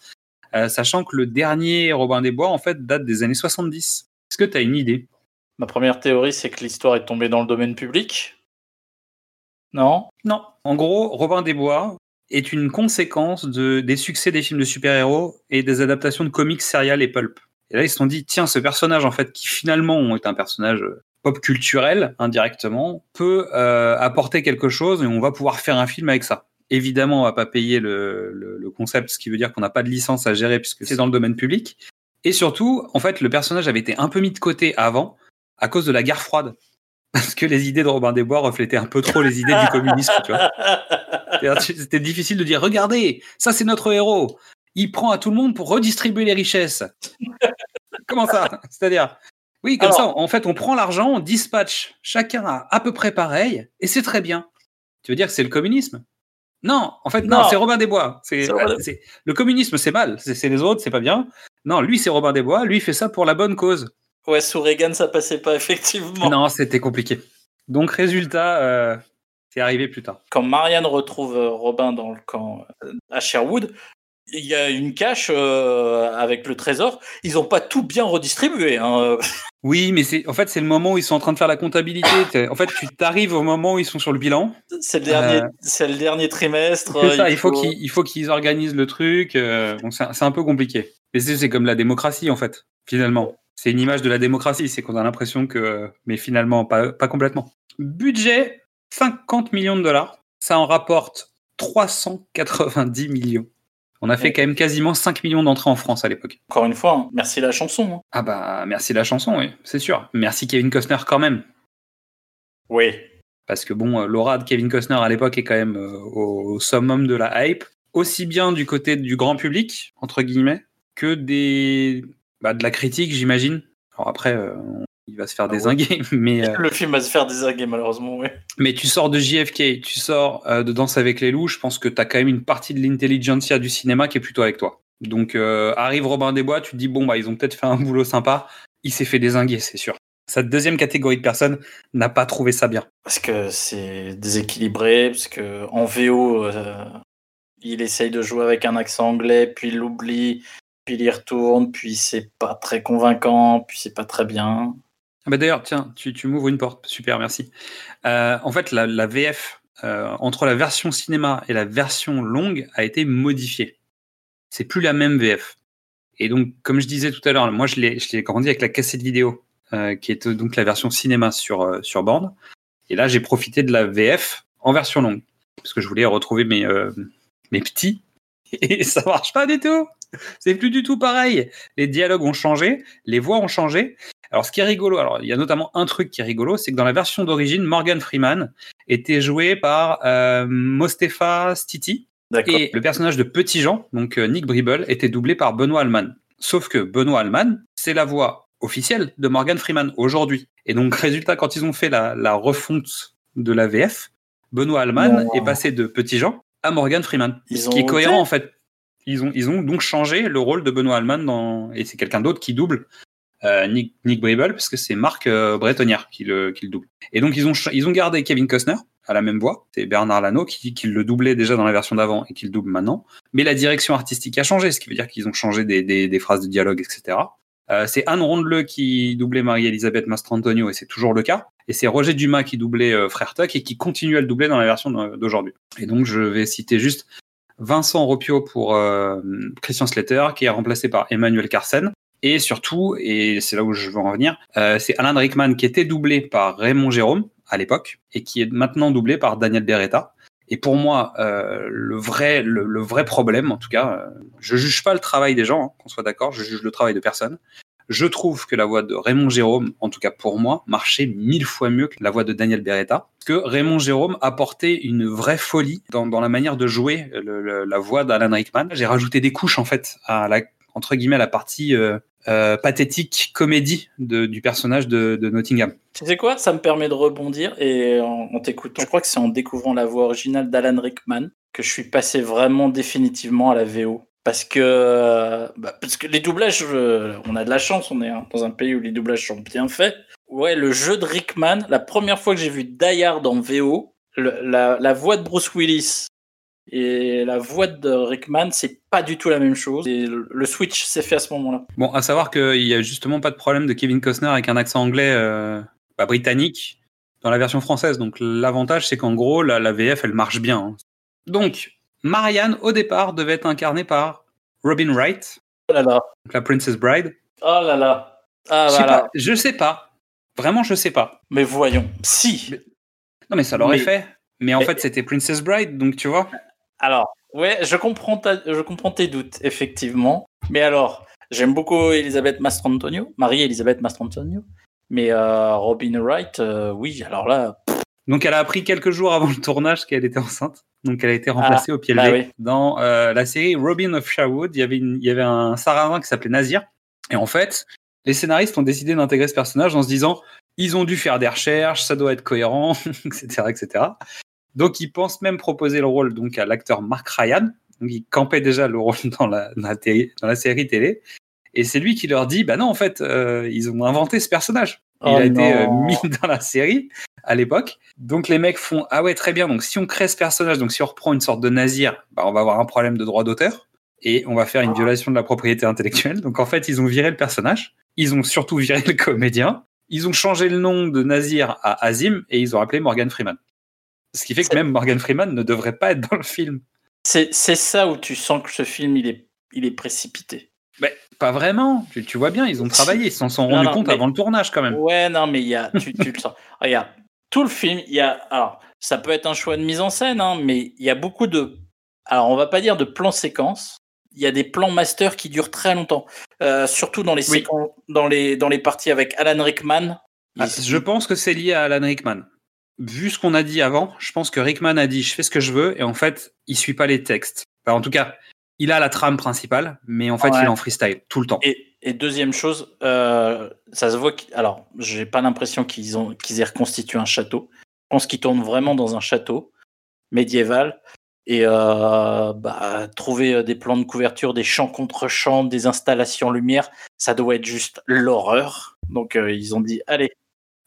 Euh, Sachant que le dernier Robin des Bois, en fait, date des années 70. Est-ce que tu as une idée? Ma première théorie, c'est que l'histoire est tombée dans le domaine public. Non? Non. En gros, Robin des Bois est une conséquence de, des succès des films de super-héros et des adaptations de comics, serial et pulp. Et là, ils se sont dit, tiens, ce personnage, en fait, qui finalement est un personnage euh, pop culturel, indirectement, peut euh, apporter quelque chose et on va pouvoir faire un film avec ça. Évidemment, on va pas payer le, le, le concept, ce qui veut dire qu'on n'a pas de licence à gérer puisque c'est dans le domaine public. Et surtout, en fait, le personnage avait été un peu mis de côté avant à cause de la guerre froide. Parce que les idées de Robin des Bois reflétaient un peu trop les idées du communisme, tu vois. C'était difficile de dire, regardez, ça c'est notre héros. Il prend à tout le monde pour redistribuer les richesses. Comment ça? C'est-à-dire, oui, comme Alors- ça, en fait, on prend l'argent, on dispatche chacun à à peu près pareil, et c'est très bien. Tu veux dire que c'est le communisme? Non, en fait, non, Non. c'est Robin des Bois. C'est- le communisme, c'est mal. C'est, les autres, c'est pas bien. Non, lui, c'est Robin des Bois. Lui, il fait ça pour la bonne cause. Ouais, sous Reagan, ça passait pas, effectivement. Non, c'était compliqué. Donc, résultat, euh, c'est arrivé plus tard. Quand Marianne retrouve euh, Robin dans le camp euh, à Sherwood, il y a une cache euh, avec le trésor. Ils n'ont pas tout bien redistribué. Hein. Oui, mais c'est, en fait, c'est le moment où ils sont en train de faire la comptabilité. En fait, tu t'arrives au moment où ils sont sur le bilan. C'est le dernier, Euh, c'est le dernier trimestre. Ça, il faut qu'ils, il faut qu'ils organisent le truc. euh, donc, c'est, un peu compliqué. Mais c'est, c'est comme la démocratie, en fait, finalement. C'est une image de la démocratie. C'est qu'on a l'impression que, mais finalement, pas, pas complètement. Budget 50 millions de dollars. Ça en rapporte 390 millions. On a fait quand même quasiment 5 millions d'entrées en France à l'époque. Encore une fois, hein, merci la chanson. hein. Ah bah, merci la chanson, oui, c'est sûr. Merci Kevin Costner quand même. Oui. Parce que bon, euh, l'aura de Kevin Costner à l'époque est quand même euh, au, au summum de la hype, aussi bien du côté du grand public, entre guillemets, que des, bah, de la critique, j'imagine. Alors après, euh, il va se faire Ah ouais. désinguer, mais, euh, Le film va se faire désinguer, malheureusement. Oui. mais tu sors de JFK, tu sors euh, de Danse avec les loups, je pense que tu as quand même une partie de l'intelligentsia du cinéma qui est plutôt avec toi. Donc euh, arrive Robin des Bois, tu te dis, bon, bah, ils ont peut-être fait un boulot sympa, il s'est fait désinguer, c'est sûr. Cette deuxième catégorie de personnes n'a pas trouvé ça bien. Parce que c'est déséquilibré, parce que en VO, il essaye de jouer avec un accent anglais, puis il l'oublie, puis il y retourne, puis c'est pas très convaincant, puis c'est pas très bien. Ah bah D'ailleurs, tiens, tu, m'ouvres une porte. Super, merci. Euh, en fait, la, VF, euh, entre la version cinéma et la version longue, a été modifiée. C'est plus la même VF. Et donc, comme je disais tout à l'heure, moi, je l'ai grandi avec la cassette vidéo, euh, qui est donc la version cinéma sur, sur borne. Et là, j'ai profité de la VF en version longue, parce que je voulais retrouver mes, mes petits. Et ça marche pas du tout. C'est plus du tout pareil. Les dialogues ont changé, les voix ont changé. Alors, ce qui est rigolo, alors il y a notamment un truc qui est rigolo, c'est que dans la version d'origine, Morgan Freeman était joué par euh, Mostefa Stiti et le personnage de Petit Jean, donc euh, Nick Bribble, était doublé par Benoît Allman. Sauf que Benoît Allman, c'est la voix officielle de Morgan Freeman aujourd'hui. Et donc, résultat, quand ils ont fait la, la refonte de la VF, Benoît Allman est passé de Petit Jean à Morgan Freeman. Ils ce qui est cohérent en fait. Ils ont, ils ont donc changé le rôle de Benoît Allman dans, et c'est quelqu'un d'autre qui double euh, Nick, Nick parce que c'est Marc euh, Bretonnière qui le, qui le double. Et donc ils ont, ils ont gardé Kevin Costner à la même voix. C'est Bernard Lano qui, qui le doublait déjà dans la version d'avant et qui le double maintenant. Mais la direction artistique a changé, ce qui veut dire qu'ils ont changé des, des, des phrases de dialogue, etc. Euh, c'est Anne Rondeleu qui doublait Marie-Elisabeth Mastrantonio et c'est toujours le cas. Et c'est Roger Dumas qui doublait Frère Tuck et qui continue à le doubler dans la version d'aujourd'hui. Et donc je vais citer juste Vincent Ropio pour Christian Slater, qui est remplacé par Emmanuel Carsen. Et surtout, et c'est là où je veux en venir, euh, c'est Alan Rickman qui était doublé par Raymond Jérôme à l'époque et qui est maintenant doublé par Daniel Beretta. Et pour moi, euh, le vrai, le, le vrai problème, en tout cas, euh, je juge pas le travail des gens, hein, qu'on soit d'accord, je juge le travail de personne. Je trouve que la voix de Raymond Jérôme, en tout cas pour moi, marchait mille fois mieux que la voix de Daniel Beretta. Que Raymond Jérôme apportait une vraie folie dans, dans la manière de jouer le- le- la voix d'Alan Rickman. J'ai rajouté des couches, en fait, à la, entre guillemets, la partie euh, euh, pathétique, comédie de- du personnage de, Nottingham. Tu sais quoi? Ça me permet de rebondir et en, en t'écoutant, je crois que c'est en découvrant la voix originale d'Alan Rickman que je suis passé vraiment définitivement à la VO. Parce que, bah, parce que les doublages, euh, on a de la chance, on est hein, dans un pays où les doublages sont bien faits. Ouais, le jeu de Rickman, la première fois que j'ai vu Die Hard en VO, la voix de Bruce Willis et la voix de Rickman, c'est pas du tout la même chose. Et le switch s'est fait à ce moment-là. Bon, à savoir qu'il y a justement pas de problème de Kevin Costner avec un accent anglais euh, bah, britannique dans la version française. Donc l'avantage, c'est qu'en gros, la, la VF, elle marche bien. hein. Donc, Marianne, au départ, devait être incarnée par Robin Wright, Oh là là. donc la Princess Bride. Oh là là. Ah je, sais voilà. pas, je sais pas. Vraiment, je sais pas. Mais voyons. Si. Non, mais ça l'aurait Mais- fait. Mais en mais- fait, c'était Princess Bride, donc tu vois. Alors, ouais, je comprends, ta- je comprends tes doutes, effectivement. Mais alors, j'aime beaucoup Elisabeth Mastrantonio, Marie-Elisabeth Mastrantonio. Mais euh, Robin Wright, euh, oui, alors là, Donc, elle a appris quelques jours avant le tournage qu'elle était enceinte. Donc, elle a été remplacée au pied bah levé. oui. Dans euh, la série Robin of Sherwood, il y avait, une- il y avait un sarrasin qui s'appelait Nazir. Et en fait, les scénaristes ont décidé d'intégrer ce personnage en se disant ils ont dû faire des recherches, ça doit être cohérent, etc., etc. Donc, ils pensent même proposer le rôle donc à l'acteur Mark Ryan. Donc, il campait déjà le rôle dans la, dans la, télé- dans la série télé. Et c'est lui qui leur dit bah non, en fait, euh, ils ont inventé ce personnage. Il Oh a été euh, mis dans la série à l'époque. Donc les mecs font ah ouais très bien. Donc si on crée ce personnage, donc si on reprend une sorte de nazir, bah, on va avoir un problème de droit d'auteur et on va faire une violation de la propriété intellectuelle. Donc en fait ils ont viré le personnage, ils ont surtout viré le comédien, ils ont changé le nom de nazir à Azim et ils ont appelé Morgan Freeman. Ce qui fait que même Morgan Freeman ne devrait pas être dans le film. c'est ça où tu sens que ce film, il est, il est précipité. Mais pas vraiment. Tu, tu vois bien, ils ont travaillé, ils s'en sont rendus non, compte mais- avant le tournage quand même. Ouais, non, mais il y a, tu, tu le sens. Regarde, tout le film, il y a, alors, ça peut être un choix de mise en scène, hein, mais il y a beaucoup de, alors, on va pas dire de plans séquences. Il y a des plans master qui durent très longtemps, Euh, surtout dans les Oui. séquences, dans les, dans les parties avec Alan Rickman. Ah, je pense que c'est lié à Alan Rickman. Vu ce qu'on a dit avant, je pense que Rickman a dit je fais ce que je veux et en fait il suit pas les textes. Enfin, en tout cas, il a la trame principale, mais en fait Ouais. il est en freestyle tout le temps. Et, et deuxième chose, euh, ça se voit. Alors, j'ai pas l'impression qu'ils ont qu'ils aient reconstitué un château. Je pense qu'ils tournent vraiment dans un château médiéval. Et euh, bah, trouver euh, des plans de couverture, des champs contre champs, des installations lumière, ça doit être juste l'horreur. Donc euh, ils ont dit allez,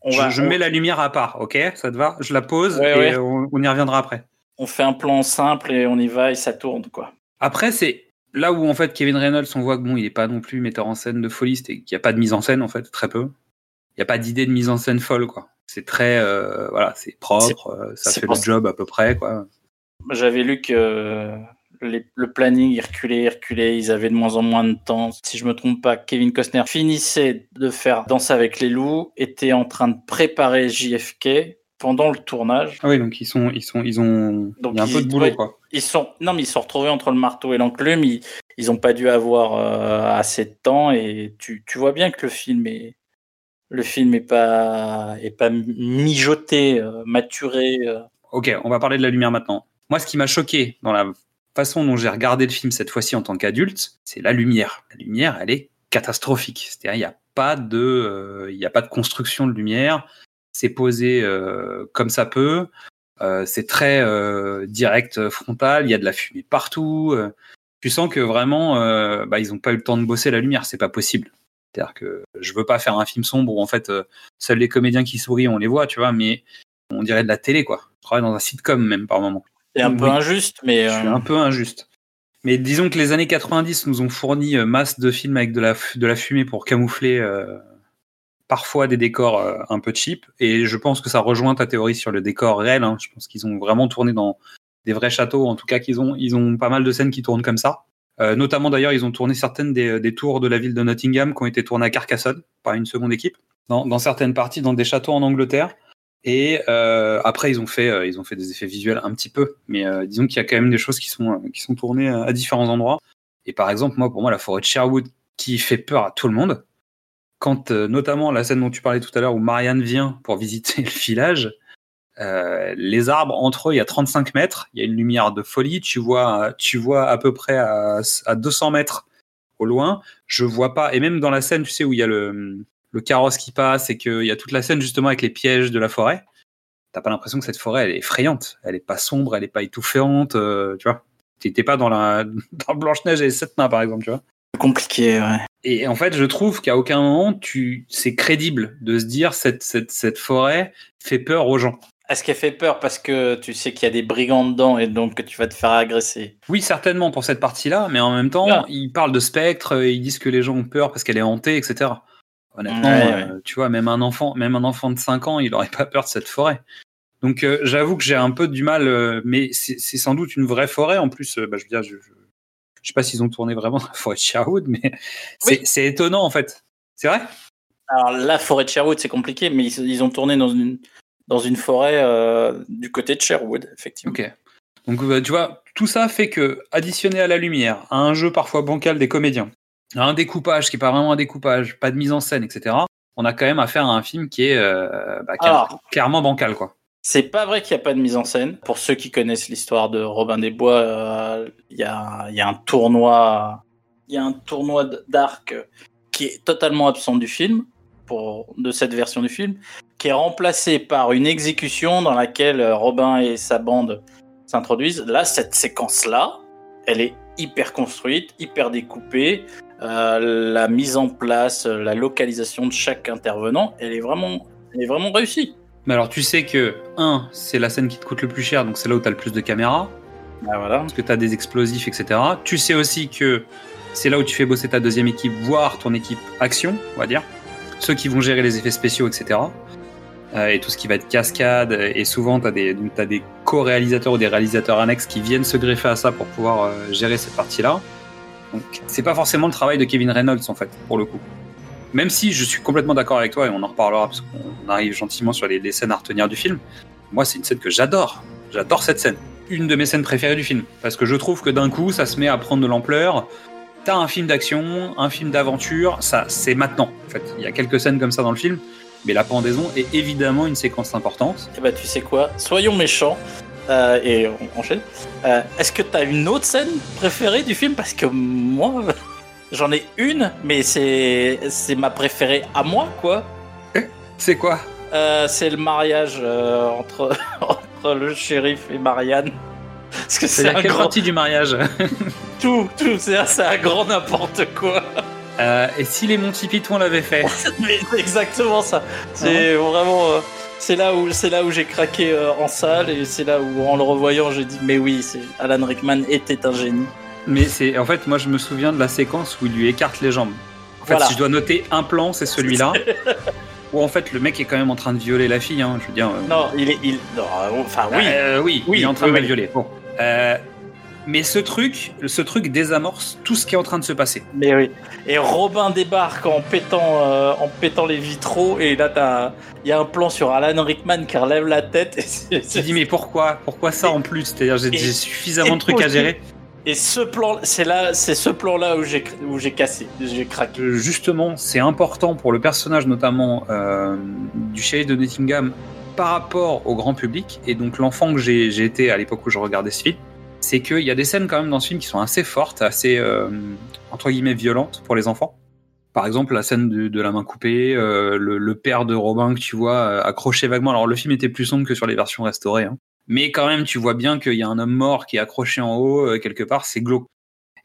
on je va, je on, mets la lumière à part, ok? Ça te va? Je la pose Ouais, et ouais. On, on y reviendra après. on fait un plan simple et on y va et ça tourne quoi. Après, c'est là où en fait Kevin Reynolds, on voit que bon, il est pas non plus metteur en scène de folie, c'est qu'il n'y a pas de mise en scène en fait, très peu. Il n'y a pas d'idée de mise en scène folle quoi. C'est très euh, voilà, c'est propre, euh, ça fait le job à peu près quoi. J'avais lu que les- le planning il reculait, il reculait, ils avaient de moins en moins de temps. Si je me trompe pas, Kevin Costner finissait de faire Danse avec les loups, était en train de préparer JFK pendant le tournage. Ah oui, donc ils sont ils sont ils ont Donc, il y a un peu de boulot ouais. quoi. Ils sont non mais ils sont retrouvés entre le marteau et l'enclume. Ils ils ont pas dû avoir euh, assez de temps et tu, tu vois bien que le film est le film est pas est pas mijoté, euh, maturé. euh. Ok, on va parler de la lumière maintenant. Moi, ce qui m'a choqué dans la façon dont j'ai regardé le film cette fois-ci en tant qu'adulte, c'est la lumière. La lumière, elle est catastrophique. C'est-à-dire, il n'y a pas de, euh, il a pas de construction de lumière. C'est posé euh, comme ça peut. Euh, c'est très direct, frontal. Il y a de la fumée partout. Tu sens que vraiment, bah, ils n'ont pas eu le temps de bosser la lumière. C'est pas possible. C'est-à-dire que je veux pas faire un film sombre où en fait seuls les comédiens qui sourient on les voit, tu vois, mais on dirait de la télé quoi. Travaille dans un sitcom même par moment. C'est un peu injuste, mais Je suis euh, un peu injuste. Mais disons que les années 90 nous ont fourni euh, masse de films avec de la, de la fumée pour camoufler euh, parfois des décors euh, un peu cheap. Et je pense que ça rejoint ta théorie sur le décor réel. hein. Je pense qu'ils ont vraiment tourné dans des vrais châteaux. En tout cas, qu'ils ont, ils ont pas mal de scènes qui tournent comme ça. Euh, notamment d'ailleurs, ils ont tourné certaines des, des tours de la ville de Nottingham qui ont été tournées à Carcassonne par une seconde équipe. Dans, dans certaines parties, dans des châteaux en Angleterre. Et euh, après, ils ont fait, euh, ils ont fait des effets visuels un petit peu, mais euh, disons qu'il y a quand même des choses qui sont, euh, qui sont tournées euh, à différents endroits. Et par exemple, moi, pour moi, la forêt de Sherwood, qui fait peur à tout le monde, quand euh, notamment la scène dont tu parlais tout à l'heure, où Marianne vient pour visiter le village, les arbres entre eux, il y a 35 mètres, il y a une lumière de folie, tu vois, tu vois à peu près à, à 200 mètres au loin, je vois pas, et même dans la scène, tu sais, où il y a le, le carrosse qui passe et qu'il y a toute la scène justement avec les pièges de la forêt, t'as pas l'impression que cette forêt elle est effrayante, elle est pas sombre, elle est pas étouffante, euh, tu vois. T'étais pas dans la dans Blanche-Neige et les sept nains, par exemple, tu vois. Compliqué, ouais. Et en fait, je trouve qu'à aucun moment, tu, c'est crédible de se dire cette, cette, cette forêt fait peur aux gens. Est-ce qu'elle fait peur parce que tu sais qu'il y a des brigands dedans et donc que tu vas te faire agresser? Oui, certainement pour cette partie-là, mais en même temps, ils parlent de spectres, ils disent que les gens ont peur parce qu'elle est hantée, etc. Honnêtement, Ouais, euh, tu vois, même un enfant, même un enfant de 5 ans, il aurait pas peur de cette forêt. Donc, euh, j'avoue que j'ai un peu du mal, euh, mais c'est sans doute une vraie forêt. En plus, euh, bah, je veux dire, je, je, je sais pas s'ils ont tourné vraiment dans la forêt de Sherwood, mais c'est Oui. c'est étonnant en fait. C'est vrai? Alors la forêt de Sherwood, c'est compliqué, mais ils, ils ont tourné dans une, dans une forêt euh, du côté de Sherwood, effectivement. Ok. Donc, tu vois, tout ça fait que, additionné à la lumière, à un jeu parfois bancal des comédiens, un découpage qui est pas vraiment un découpage, pas de mise en scène, etc., on a quand même affaire à un film qui est euh, bah, Alors. clairement bancal, quoi. C'est pas vrai qu'il n'y a pas de mise en scène. Pour ceux qui connaissent l'histoire de Robin des Bois, euh, il y, a, il y a un tournoi, il y a un tournoi d'arc qui est totalement absent du film, pour, de cette version du film, qui est remplacé par une exécution dans laquelle Robin et sa bande s'introduisent. Là, cette séquence-là, elle est hyper construite, hyper découpée. Euh, la mise en place, euh, la localisation de chaque intervenant, elle est vraiment, elle est vraiment réussie. Mais alors, tu sais que, un, c'est la scène qui te coûte le plus cher, donc c'est là où tu as le plus de caméras, Ah, voilà. parce que tu as des explosifs, etc. Tu sais aussi que c'est là où tu fais bosser ta deuxième équipe, voire ton équipe action, on va dire. Ceux qui vont gérer les effets spéciaux, etc. Euh, et tout ce qui va être cascade. Et souvent, tu as des, donc, des co-réalisateurs ou des réalisateurs annexes qui viennent se greffer à ça pour pouvoir euh, gérer cette partie-là. Donc, c'est pas forcément le travail de Kevin Reynolds, en fait, pour le coup. Même si je suis complètement d'accord avec toi, et on en reparlera parce qu'on arrive gentiment sur les, scènes à retenir du film. Moi, c'est une scène que j'adore. J'adore cette scène. Une de mes scènes préférées du film. Parce que je trouve que d'un coup, ça se met à prendre de l'ampleur. T'as un film d'action, un film d'aventure, ça, c'est maintenant. En fait, il y a quelques scènes comme ça dans le film, mais la pendaison est évidemment une séquence importante. Eh ben, tu sais quoi? Soyons méchants euh, et on enchaîne. Euh, Est-ce que t'as une autre scène préférée du film? Parce que moi, j'en ai une, mais c'est c'est ma préférée à moi, quoi. C'est quoi? Euh, c'est le mariage euh, entre entre le shérif et Marianne. Parce que c'est quelle grand partie du mariage? Tout, tout, c'est un- c'est un grand n'importe quoi. Euh, Et si les Monty Python l'avaient fait? Mais c'est exactement ça. C'est vraiment. C'est là où c'est là où j'ai craqué euh, en salle et c'est là où en le revoyant j'ai dit mais oui c'est Alan Rickman était un génie. Mais c'est en fait, moi je me souviens de la séquence où il lui écarte les jambes. En fait, Voilà. si je dois noter un plan, c'est celui-là. où en fait le mec est quand même en train de violer la fille. Hein, je veux dire. euh, Non il est il non, enfin oui Euh, oui, Oui, il est en train oui, de la violer. Bon. Mais ce truc, ce truc désamorce tout ce qui est en train de se passer. mais oui et Robin débarque en pétant euh, en pétant les vitraux et là t'as il y a un plan sur Alan Rickman qui relève la tête et c'est- Tu dis mais pourquoi, pourquoi ça en plus? C'est-à-dire j'ai suffisamment de trucs à gérer. et ce plan c'est là c'est ce plan là où j'ai où j'ai cassé j'ai craqué. Euh, Justement, c'est important pour le personnage notamment euh, du shérif de Nottingham par rapport au grand public et donc l'enfant que j'ai j'ai été à l'époque où je regardais ce film, c'est qu'il y a des scènes quand même dans ce film qui sont assez fortes, assez euh, entre guillemets violentes pour les enfants. Par exemple, la scène de, la main coupée, euh, le, le père de Robin que tu vois euh, accroché vaguement. Alors le film était plus sombre que sur les versions restaurées, hein. mais quand même tu vois bien qu'il y a un homme mort qui est accroché en haut euh, quelque part, c'est glauque.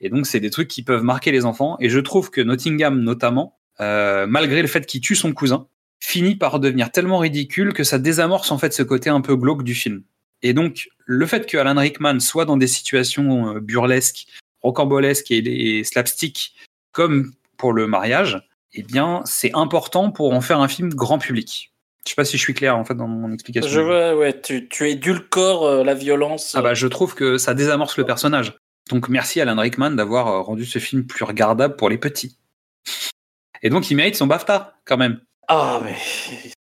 Et donc c'est des trucs qui peuvent marquer les enfants. Et je trouve que Nottingham notamment, euh, malgré le fait qu'il tue son cousin, finit par devenir tellement ridicule que ça désamorce en fait ce côté un peu glauque du film. Et donc le fait que Alan Rickman soit dans des situations euh, burlesques, rocambolesques et, et slapstick comme pour le mariage, eh bien c'est important pour en faire un film grand public. Je sais pas si je suis clair en fait dans mon explication. Je vois ouais tu tu édulcores euh, la violence. Ah bah, je trouve que ça désamorce le personnage. Donc merci Alan Rickman d'avoir euh, rendu ce film plus regardable pour les petits. Et donc il mérite son BAFTA quand même. Ah mais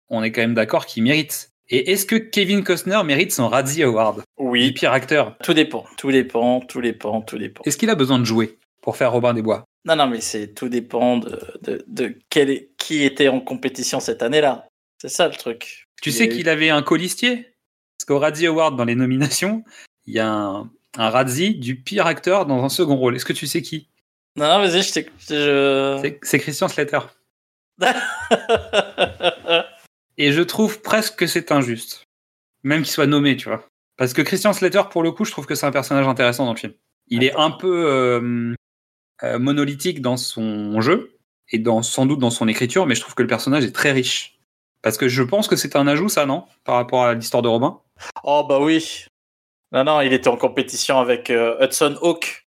On est quand même d'accord qu'il mérite. Et est-ce que Kevin Costner mérite son Razzie Award? Du oui pire acteur tout dépend tout dépend tout dépend tout dépend. Est-ce qu'il a besoin de jouer pour faire Robin des Bois? Non, non, mais c'est tout dépend de, de, de quel est- qui était en compétition cette année-là. C'est ça le truc. Tu Il sais eu- qu'il avait un colistier? Parce qu'au Razzie Award, dans les nominations, il y a un, un Razzie du pire acteur dans un second rôle. Est-ce que tu sais qui? Non, non, vas-y, je t'écoute. Je... C'est- C'est Christian Slater. Et je trouve presque que c'est injuste. Même qu'il soit nommé, tu vois. Parce que Christian Slater, pour le coup, je trouve que c'est un personnage intéressant dans le film. Il est un peu euh, euh, monolithique dans son jeu et dans, sans doute dans son écriture, mais je trouve que le personnage est très riche. Parce que je pense que c'est un ajout, ça, non? Par rapport à l'histoire de Robin? Oh bah oui. Non, non, il était en compétition avec euh, Hudson Hawk.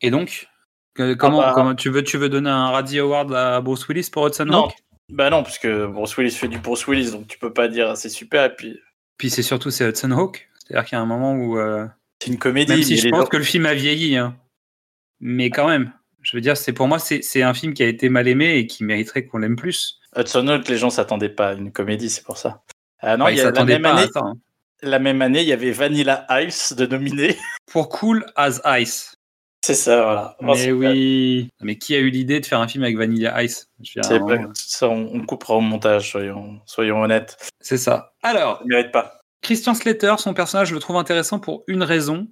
Et donc que- comment, bah. comment tu, veux, tu veux donner un Raddy Award à Bruce Willis pour Hudson. Hawk? Bah non, parce que Bruce Willis fait du Bruce Willis, donc tu peux pas dire c'est super. Et puis, Puis c'est surtout c'est Hudson Hawk. C'est-à-dire qu'il y a un moment où, euh, c'est une comédie. même si je pense que le film a vieilli, hein. mais quand même, je veux dire, c'est pour moi c'est un film qui a été mal aimé et qui mériterait qu'on l'aime plus. Hudson Hawk, les gens s'attendaient pas à une comédie, c'est pour ça. Ah non, Ouais, il y a la même, pas année, hein. la même année, il y avait Vanilla Ice de nominé. Pour Cool as Ice. C'est ça, voilà. Oh, Mais oui. Mais qui a eu l'idée de faire un film avec Vanilla Ice? Je dire, pas- moment, ça, on, on coupera au montage, soyons, soyons honnêtes. C'est ça. Alors, Ça mérite pas. Christian Slater, son personnage, je le trouve intéressant pour une raison.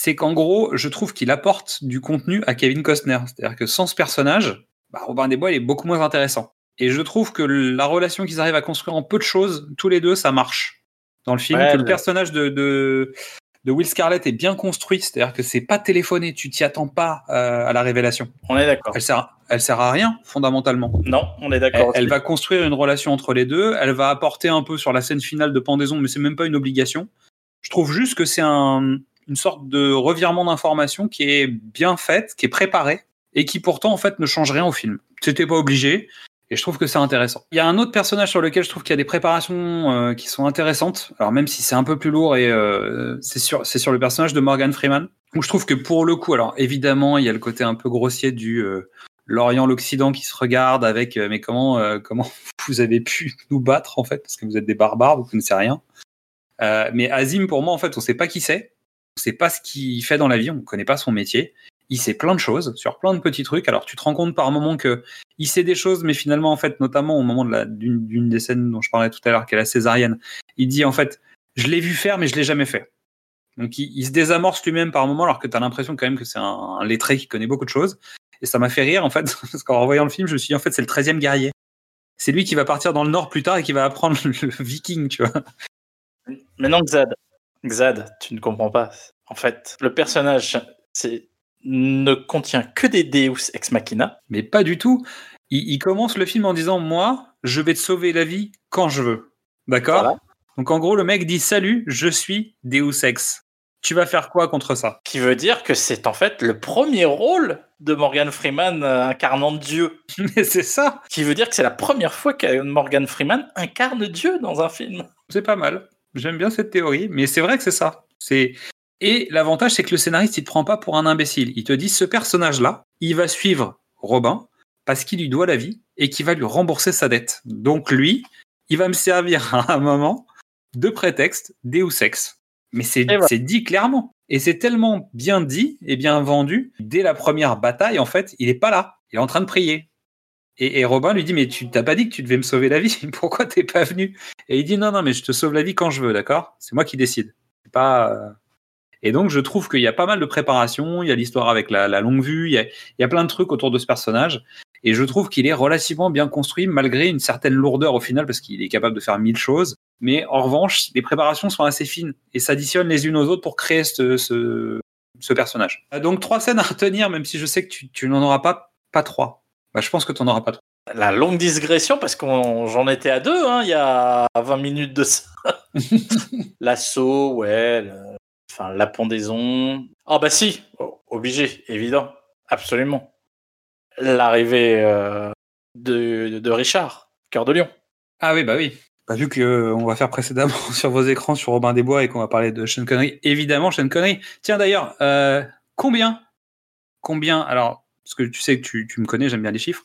C'est qu'en gros, je trouve qu'il apporte du contenu à Kevin Costner. C'est-à-dire que sans ce personnage, bah, Robin des Bois, il est beaucoup moins intéressant. Et je trouve que la relation qu'ils arrivent à construire en peu de choses, tous les deux, ça marche dans le film. Ouais, que le le- personnage de, de, de Will Scarlett est bien construit. C'est-à-dire que c'est pas téléphoné, tu t'y attends pas euh, à la révélation. On est d'accord. Elle sert, elle sert à rien, fondamentalement. Non, on est Elle, d'accord. elle aussi. va construire une relation entre les deux. Elle va apporter un peu sur la scène finale de pendaison, mais c'est même pas une obligation. Je trouve juste que c'est un- une sorte de revirement d'information qui est bien faite, qui est préparée et qui pourtant en fait ne change rien au film. C'était pas obligé. Et je trouve que c'est intéressant. Il y a un autre personnage sur lequel je trouve qu'il y a des préparations euh, qui sont intéressantes. Alors même si c'est un peu plus lourd et euh, c'est sur c'est sur le personnage de Morgan Freeman où je trouve que pour le coup, alors évidemment il y a le côté un peu grossier du euh, l'Orient, l'Occident qui se regarde avec euh, mais comment euh, comment vous avez pu nous battre en fait? Parce que vous êtes des barbares, vous connaissez rien. Euh, mais Azim pour moi en fait on sait pas qui c'est, on sait pas ce qu'il fait dans la vie, on connaît pas son métier. Il sait plein de choses sur plein de petits trucs. Alors tu te rends compte par moment que il sait des choses, mais finalement en fait notamment au moment d'une des scènes dont je parlais tout à l'heure, qui est la césarienne, il dit en fait je l'ai vu faire mais je l'ai jamais fait. Donc il, se désamorce lui-même par moment alors que tu as l'impression quand même que c'est un, un lettré qui connaît beaucoup de choses. Et ça m'a fait rire en fait, parce qu'en revoyant le film, je me suis dit en fait c'est le 13e guerrier. C'est lui qui va partir dans le nord plus tard et qui va apprendre le viking, tu vois. Mais non, Xad. Xad, tu ne comprends pas. En fait, le personnage c'est ne contient que des Deus ex machina. Mais pas du tout. Il, il commence le film en disant Moi, je vais te sauver la vie quand je veux. D'accord Voilà. Donc en gros, le mec dit Salut, je suis Deus Ex. Tu vas faire quoi contre ça? Qui veut dire que c'est en fait le premier rôle de Morgan Freeman euh, incarnant Dieu. Mais c'est ça Qui veut dire que c'est la première fois que Morgan Freeman incarne Dieu dans un film. C'est pas mal. J'aime bien cette théorie, mais c'est vrai que c'est ça. C'est et l'avantage c'est que le scénariste il te prend pas pour un imbécile. Il te dit ce personnage là, il va suivre Robin parce qu'il lui doit la vie et qu'il va lui rembourser sa dette. Donc lui, il va me servir à un moment de prétexte Deus Ex. Mais c'est dit clairement. Et c'est tellement bien dit et bien vendu. Dès la première bataille, en fait, il est pas là. Il est en train de prier. Et, et Robin lui dit Mais tu t'as pas dit que tu devais me sauver la vie Pourquoi t'es pas venu? Et il dit Non, non, mais je te sauve la vie quand je veux, d'accord? C'est moi qui décide. C'est pas. euh, Et donc, je trouve qu'il y a pas mal de préparation. Il y a l'histoire avec la, la longue vue. Il y, a, il y a plein de trucs autour de ce personnage. Et je trouve qu'il est relativement bien construit, malgré une certaine lourdeur au final, parce qu'il est capable de faire mille choses. Mais en revanche, les préparations sont assez fines et s'additionnent les unes aux autres pour créer ce, ce, ce personnage. Euh, Donc, trois scènes à retenir, même si je sais que tu, tu n'en auras pas, pas trois. Bah, je pense que tu n'en auras pas trois. La longue digression, parce que j'en étais à deux, hein, il y a 20 minutes de ça. L'assaut, ouais, le- enfin, la pendaison. Ah bah si, Oh, obligé, évident, absolument. L'arrivée euh, de, de Richard, cœur de lion. Ah oui, bah oui. Bah, vu qu'on va faire précédemment sur vos écrans sur Robin des Bois et qu'on va parler de Sean Connery, évidemment, Sean Connery. Tiens d'ailleurs, euh, combien Combien Alors, parce que tu sais que tu, tu me connais, j'aime bien les chiffres.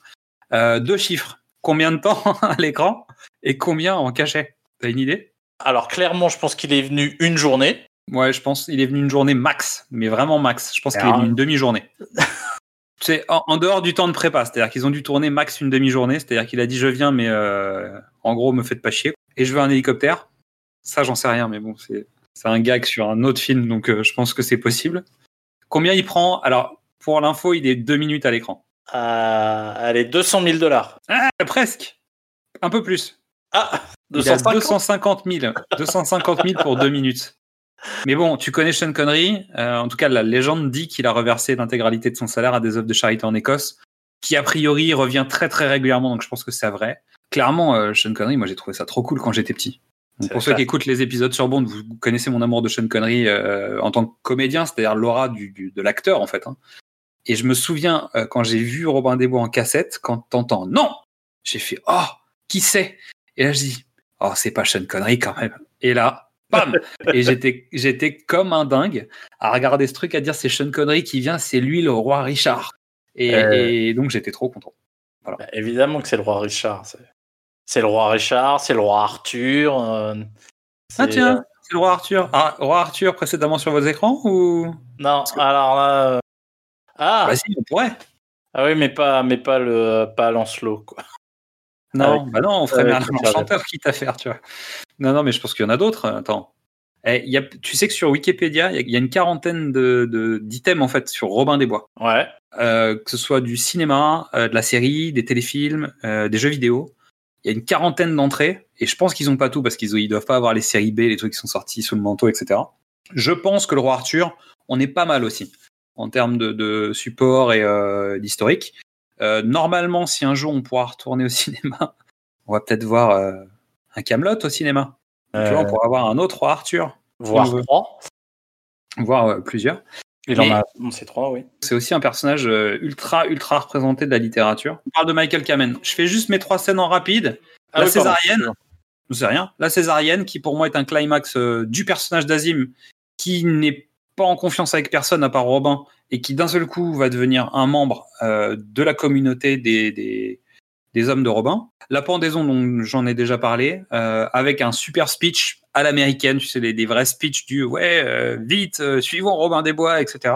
Euh, deux chiffres. Combien de temps à l'écran et combien en cachet? T'as une idée? Alors clairement, je pense qu'il est venu une journée. Ouais, je pense il est venu une journée max, mais vraiment max. Je pense qu'il est Alors, venu une demi-journée. C'est en, en dehors du temps de prépa, c'est-à-dire qu'ils ont dû tourner max une demi-journée, c'est-à-dire qu'il a dit je viens, mais euh, en gros, me faites pas chier. Et je veux un hélicoptère. Ça, j'en sais rien, mais bon, c'est un gag sur un autre film, donc euh, je pense que c'est possible. Combien il prend? Alors, pour l'info, il est deux minutes à l'écran. Euh, allez, 200 000 dollars. Ah, presque. Un peu plus. Ah, Il a 250 250 000. 250 000 pour deux minutes. Mais bon, tu connais Sean Connery. euh, en tout cas, la légende dit qu'il a reversé l'intégralité de son salaire à des œuvres de charité en Écosse, qui a priori revient très très régulièrement. Donc je pense que c'est vrai. Clairement, euh, Sean Connery, moi j'ai trouvé ça trop cool quand j'étais petit. Donc, pour ceux ça. qui écoutent les épisodes sur Bond, vous connaissez mon amour de Sean Connery euh, en tant que comédien, c'est-à-dire l'aura du, du- de l'acteur en fait. hein. Et je me souviens euh, quand j'ai vu Robin des Bois en cassette, quand t'entends non, j'ai fait oh qui c'est? Et là je dis oh c'est pas Sean Connery quand même. Et là bam Et j'étais j'étais comme un dingue à regarder ce truc à dire c'est Sean Connery qui vient, c'est lui le roi Richard. Et, Euh. et donc j'étais trop content. Bah, évidemment que c'est le roi Richard. C'est c'est le roi Richard, c'est le roi Arthur. euh, Ah tiens, c'est le roi Arthur. Ah, roi Arthur précédemment sur vos écrans ou? Non, alors là. euh, Ah, Bah si, on pourrait. ah oui, mais pas, mais pas le, pas Lancelot, quoi. Non, bah non, on ferait avec Merlin Richard l'enchanteur quitte à faire, tu vois. Non, non, mais je pense qu'il y en a d'autres. Attends. Eh, il y a, tu sais que sur Wikipédia, il y a- il y, a une quarantaine de, de- d'items en fait sur Robin des Bois. Ouais. Euh, que ce soit du cinéma, euh, de la série, des téléfilms, euh, des jeux vidéo. Il y a une quarantaine d'entrées et je pense qu'ils ont pas tout parce qu'ils ils doivent pas avoir les séries B, les trucs qui sont sortis sous le manteau, etc. Je pense que le roi Arthur, on est pas mal aussi en termes de, de support et euh, d'historique. Euh, normalement, si un jour on pourra retourner au cinéma, on va peut-être voir euh, un Camelot au cinéma. Tu vois, on Euh, pourra avoir un autre Arthur, veut. trois. voire euh, plusieurs. Il en a. trois, oui. C'est aussi un personnage ultra, ultra représenté de la littérature. On parle de Michael Kamen. Je fais juste mes trois scènes en rapide. Ah la oui, césarienne, je sais rien. La césarienne, qui pour moi est un climax euh, du personnage d'Azim, qui n'est pas en confiance avec personne à part Robin, et qui d'un seul coup va devenir un membre euh, de la communauté des, des, des hommes de Robin. La pendaison, dont j'en ai déjà parlé, euh, avec un super speech à l'américaine, tu sais, des, des vrais speeches du ouais, euh, vite, suivons Robin des Bois, etc.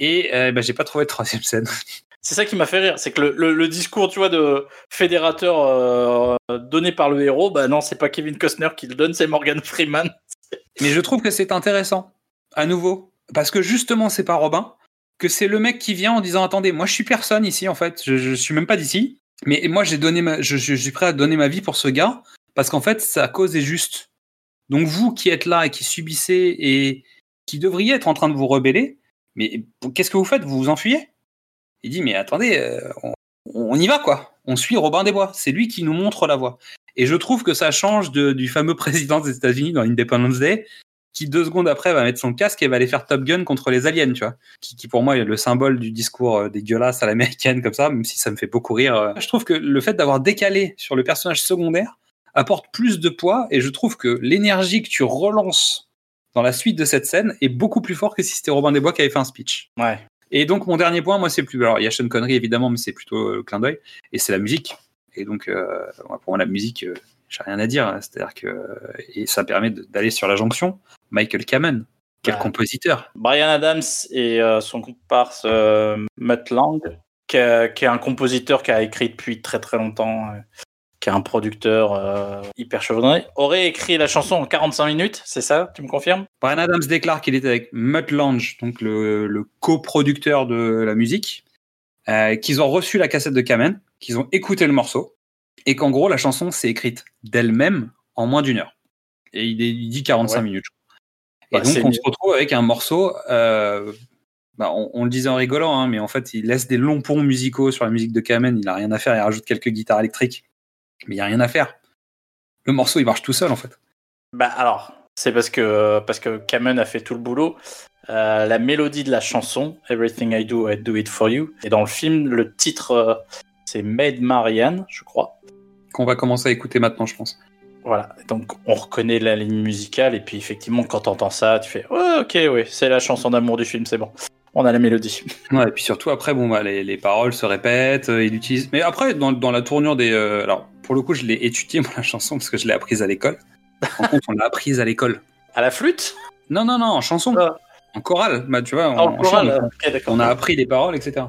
Et bah, j'ai pas trouvé de troisième scène. C'est ça qui m'a fait rire, c'est que le, le- le discours, tu vois, de fédérateur donné par le héros, bah non, c'est pas Kevin Costner qui le donne, c'est Morgan Freeman. Mais je trouve que c'est intéressant, à nouveau, parce que justement, c'est pas Robin, que c'est le mec qui vient en disant attendez, moi je suis personne ici en fait, je, je suis même pas d'ici, mais moi j'ai donné, ma, je, suis prêt à donner ma vie pour ce gars, parce qu'en fait sa cause est juste. Donc vous qui êtes là et qui subissez et qui devriez être en train de vous rebeller, mais qu'est-ce que vous faites? Vous vous enfuyez? Il dit mais attendez, euh, on, y va quoi, on suit Robin des Bois, c'est lui qui nous montre la voie. Et je trouve que ça change du fameux président des États-Unis dans Independence Day, qui deux secondes après va mettre son casque et va aller faire Top Gun contre les aliens, tu vois. Qui, qui pour moi est le symbole du discours euh, dégueulasse à l'américaine comme ça, même si ça me fait beaucoup rire. euh. Je trouve que le fait d'avoir décalé sur le personnage secondaire apporte plus de poids et je trouve que l'énergie que tu relances dans la suite de cette scène est beaucoup plus fort que si c'était Robin des Bois qui avait fait un speech. Ouais. Et donc mon dernier point, moi c'est plus alors il y a Sean Connery évidemment, mais c'est plutôt euh, le clin d'œil et c'est la musique. Et donc euh, pour moi la musique, euh, j'ai rien à dire. hein. C'est-à-dire que et ça permet d'aller sur la jonction. Michael Kamen, quel compositeur. Brian Adams et euh, son comparse euh, Mutt Lang, qui, est- qui est un compositeur qui a écrit depuis très très longtemps, euh, qui est un producteur euh, hyper chevronné, aurait écrit la chanson en 45 minutes, c'est ça Tu me confirmes? Brian Adams déclare qu'il était avec Mutt Lange, donc le, le coproducteur de la musique, qu'ils ont reçu la cassette de Kamen, qu'ils ont écouté le morceau, et qu'en gros la chanson s'est écrite d'elle-même en moins d'une heure. Et il, dit 45 Ouais. minutes. je crois. Bah, et donc c'est on mieux. se retrouve avec un morceau. euh, bah, on, on le disait en rigolant, hein, mais en fait il laisse des longs ponts musicaux sur la musique de Kamen. Il a rien à faire. Il rajoute quelques guitares électriques, mais il y a rien à faire. Le morceau il marche tout seul en fait. Bah alors, c'est parce que parce que Kamen a fait tout le boulot. Euh, la mélodie de la chanson Everything I Do, I Do It For You. Et dans le film, le titre euh, c'est Made Marianne, je crois. Qu'on va commencer à écouter maintenant, je pense. Voilà, donc on reconnaît la ligne musicale et puis effectivement quand t'entends ça, tu fais ouais, ok, oui, c'est la chanson d'amour du film, c'est bon. On a la mélodie. Ouais, et puis surtout après, bon, bah, les, les paroles se répètent, euh, il utilise. Mais après, dans, dans la tournure des. euh, alors, pour le coup, je l'ai étudié moi la chanson parce que je l'ai apprise à l'école. En compte, on l'a apprise à l'école. À la flûte? Non, non, non, en chanson, Ah. en chorale. Bah, tu vois, en, Ah, En chorale chant, ok, d'accord. on a appris les paroles, etc.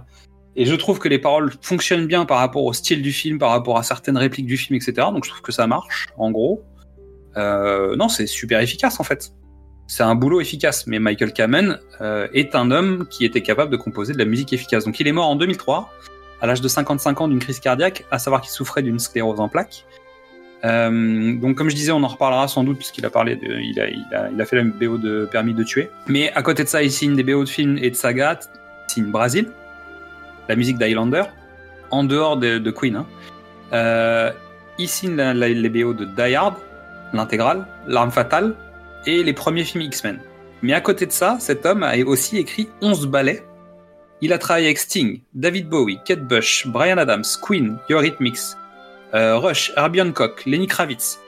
Et je trouve que les paroles fonctionnent bien par rapport au style du film, par rapport à certaines répliques du film, etc. Donc je trouve que ça marche, en gros. Euh, non, c'est super efficace en fait. C'est un boulot efficace. Mais Michael Kamen euh, est un homme qui était capable de composer de la musique efficace. Donc il est mort en 2003, à l'âge de 55 ans d'une crise cardiaque, à savoir qu'il souffrait d'une sclérose en plaques. Euh, donc comme je disais, on en reparlera sans doute puisqu'il a parlé de, il a, il a, il a fait la BO de Permis de tuer. Mais à côté de ça, il signe des BO de films et de sagas. Il signe Brasil, la musique d'Highlander, en dehors de, Queen. Hein. Euh, la- la- les BO de Die Hard, l'intégrale, L'arme fatale et les premiers films X-Men. Mais à côté de ça, cet homme a aussi écrit 11 ballets. Il a travaillé avec Sting, David Bowie, Kate Bush, Brian Adams, Queen, Eurythmics, euh, Rush, Herbie Hancock, Lenny Kravitz.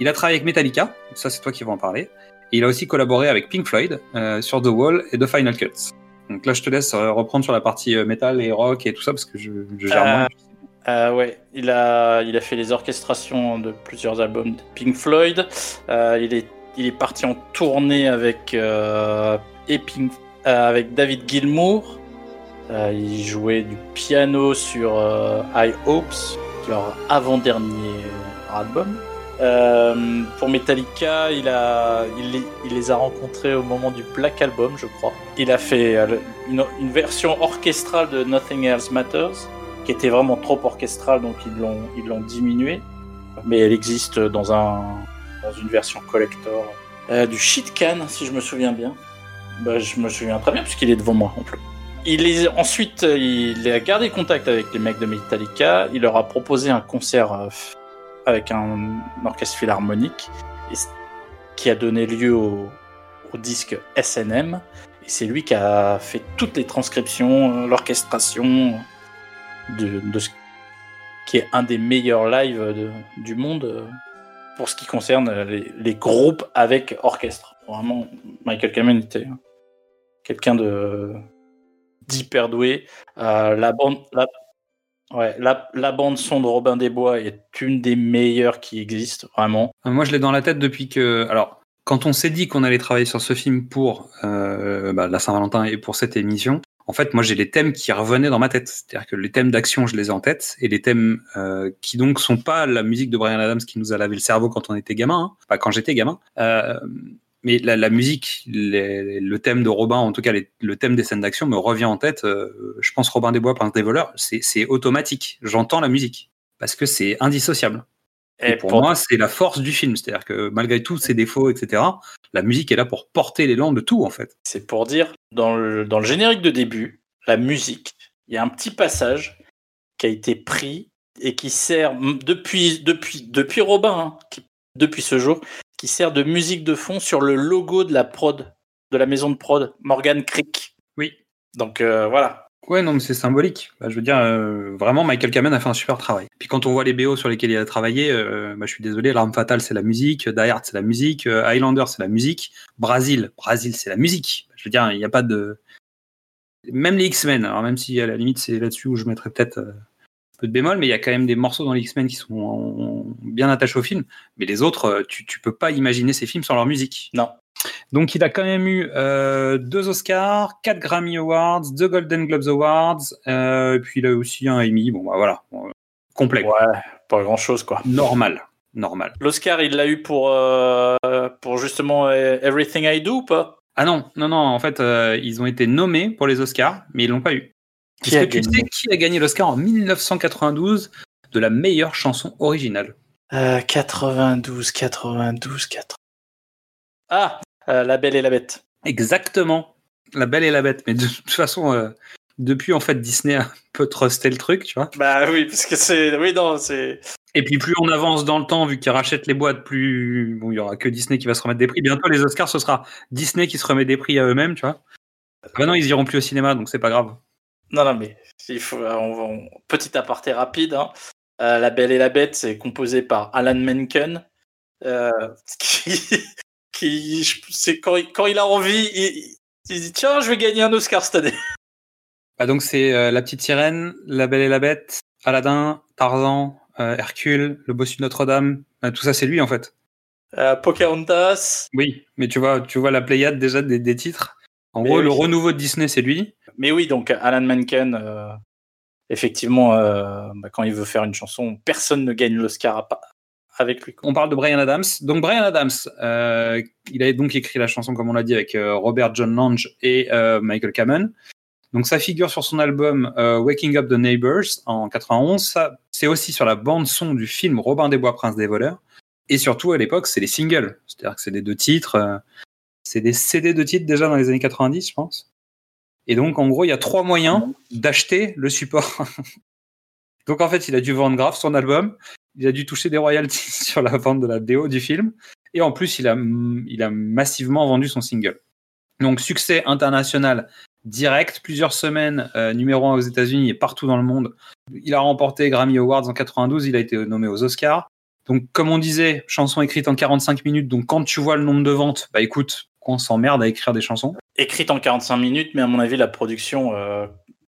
Il a travaillé avec Metallica, ça c'est toi qui vas en parler. Et il a aussi collaboré avec Pink Floyd euh, sur The Wall et The Final Cuts. Donc là, je te laisse euh, reprendre sur la partie euh, métal et rock et tout ça parce que je, gère Euh, moins. Euh, ouais, il a, il a fait les orchestrations de plusieurs albums de Pink Floyd. Euh, il, est, il est parti en tournée avec, euh, euh, avec David Gilmour. Euh, il jouait du piano sur euh, High Hopes, leur avant-dernier album. Euh, pour Metallica, il, a, il, les, a rencontrés au moment du Black Album, je crois. Il a fait euh, une, une version orchestrale de Nothing Else Matters qui était vraiment trop orchestrale, donc ils l'ont ils l'ont diminué. Mais elle existe dans un dans une version collector Euh, du shit can, si je me souviens bien. Bah, je me souviens très bien puisqu'il est devant moi en plus. Il est ensuite il a gardé contact avec les mecs de Metallica. Il leur a proposé un concert euh, avec un, orchestre philharmonique qui a donné lieu au, disque SNM. Et c'est lui qui a fait toutes les transcriptions, l'orchestration de, ce qui est un des meilleurs lives du monde pour ce qui concerne les, groupes avec orchestre. Vraiment, Michael Kamen était quelqu'un d'hyper doué. Euh, la bande, ouais, la, la bande son de Robin des Bois est une des meilleures qui existent, vraiment. Euh, Moi, je l'ai dans la tête depuis que. Alors, quand on s'est dit qu'on allait travailler sur ce film pour euh, bah, la Saint-Valentin et pour cette émission, en fait, moi, j'ai les thèmes qui revenaient dans ma tête. C'est-à-dire que les thèmes d'action, je les ai en tête, et les thèmes euh, qui donc sont pas la musique de Brian Adams qui nous a lavé le cerveau quand on était gamin, hein. pas quand j'étais gamin. Euh, mais la, la musique, les- le thème de Robin, en tout cas les- le thème des scènes d'action me revient en tête. Euh, je pense Robin des Bois, Prince des voleurs, c'est automatique. J'entends la musique parce que c'est indissociable. Et, pour, moi, c'est la force du film. C'est-à-dire que malgré tous ses défauts, etc., la musique est là pour porter l'élan de tout, en fait. C'est pour dire, dans le, dans le générique de début, la musique, il y a un petit passage qui a été pris et qui sert depuis, depuis, depuis Robin, hein, qui- depuis ce jour, qui sert de musique de fond sur le logo de la prod, de la maison de prod, Morgan Creek. Oui. Donc euh, voilà. Ouais, non, mais c'est symbolique. Bah, je veux dire, euh, vraiment, Michael Kamen a fait un super travail. Puis quand on voit les BO sur lesquels il a travaillé, euh, bah, je suis désolé, L'arme fatale, c'est la musique, Die Hard, c'est la musique, euh, Highlander, c'est la musique, Brasil, Brasil, c'est la musique. Je veux dire, il n'y a pas de... Même les X-Men, alors même si à la limite c'est là-dessus où je mettrais peut-être euh, peu de bémol, mais il y a quand même des morceaux dans les X-Men qui sont bien attachés au film. Mais les autres, euh, tu, tu peux pas imaginer ces films sans leur musique. Non. Donc il a quand même eu euh, deux Oscars, quatre Grammy Awards, deux Golden Globes Awards, euh, et puis il a aussi un Emmy. Bon bah voilà, Bon, euh, complet, quoi. Ouais, pas grand chose quoi. normal, normal. L'Oscar, il l'a eu pour, euh, pour justement Everything I Do ou pas? Ah non, non, non. En fait, euh, ils ont été nommés pour les Oscars, mais ils l'ont pas eu. Qui Est-ce a que tu gagné sais qui a gagné l'Oscar en 1992 de la meilleure chanson originale? Euh, 92, 92, 80. Ah, euh, La Belle et la Bête. Exactement. La Belle et la Bête. Mais de toute façon, euh, depuis en fait Disney a un peu trusté le truc, tu vois. Bah oui, parce que c'est. Oui, non, c'est. Et puis plus on avance dans le temps, vu qu'ils rachètent les boîtes, plus bon, il y aura que Disney qui va se remettre des prix. Bientôt les Oscars, ce sera Disney qui se remet des prix à eux-mêmes, tu vois. Maintenant ils iront plus au cinéma, donc c'est pas grave. Non, non, mais il faut. On va- on- Petit aparté rapide. hein. Euh, la Belle et la Bête, c'est composé par Alan Menken. euh, qui. c'est quand, il- quand il a envie, il, il dit Tiens, je vais gagner un Oscar cette année. Bah, donc c'est euh, La Petite Sirène, La Belle et la Bête, Aladdin, Tarzan, euh, Hercule, Le Bossu de Notre-Dame. Euh, tout ça c'est lui en fait. Euh, Pocahontas. Oui, mais tu vois, tu vois la Pléiade déjà des, des titres. En Mais gros, oui. le renouveau de Disney c'est lui. Mais oui, donc Alan Menken, euh, effectivement, euh, bah, quand il veut faire une chanson, personne ne gagne l'Oscar avec lui. On parle de Brian Adams. Donc Brian Adams, euh, il a donc écrit la chanson comme on l'a dit avec Robert John Lange et Michael Kamen. Donc ça figure sur son album Waking Up the Neighbors en 91. Ça, c'est aussi sur la bande son du film Robin des Bois, Prince des voleurs. Et surtout à l'époque, c'est les singles, c'est-à-dire que c'est des deux titres. c'est des CD de titres déjà dans les années 90, je pense. Et donc, en gros, il y a trois moyens d'acheter le support. donc, en fait, il a dû vendre grave son album. Il a dû toucher des royalties sur la vente de la BO du film. Et en plus, il a, il a massivement vendu son single. Donc, succès international direct, plusieurs semaines, euh, numéro un aux États-Unis et partout dans le monde. Il a remporté Grammy Awards en 92, il a été nommé aux Oscars. Donc, comme on disait, chanson écrite en 45 minutes. Donc, quand tu vois le nombre de ventes, bah écoute, qu'on s'emmerde à écrire des chansons. Écrite en 45 minutes, mais à mon avis, la production, euh,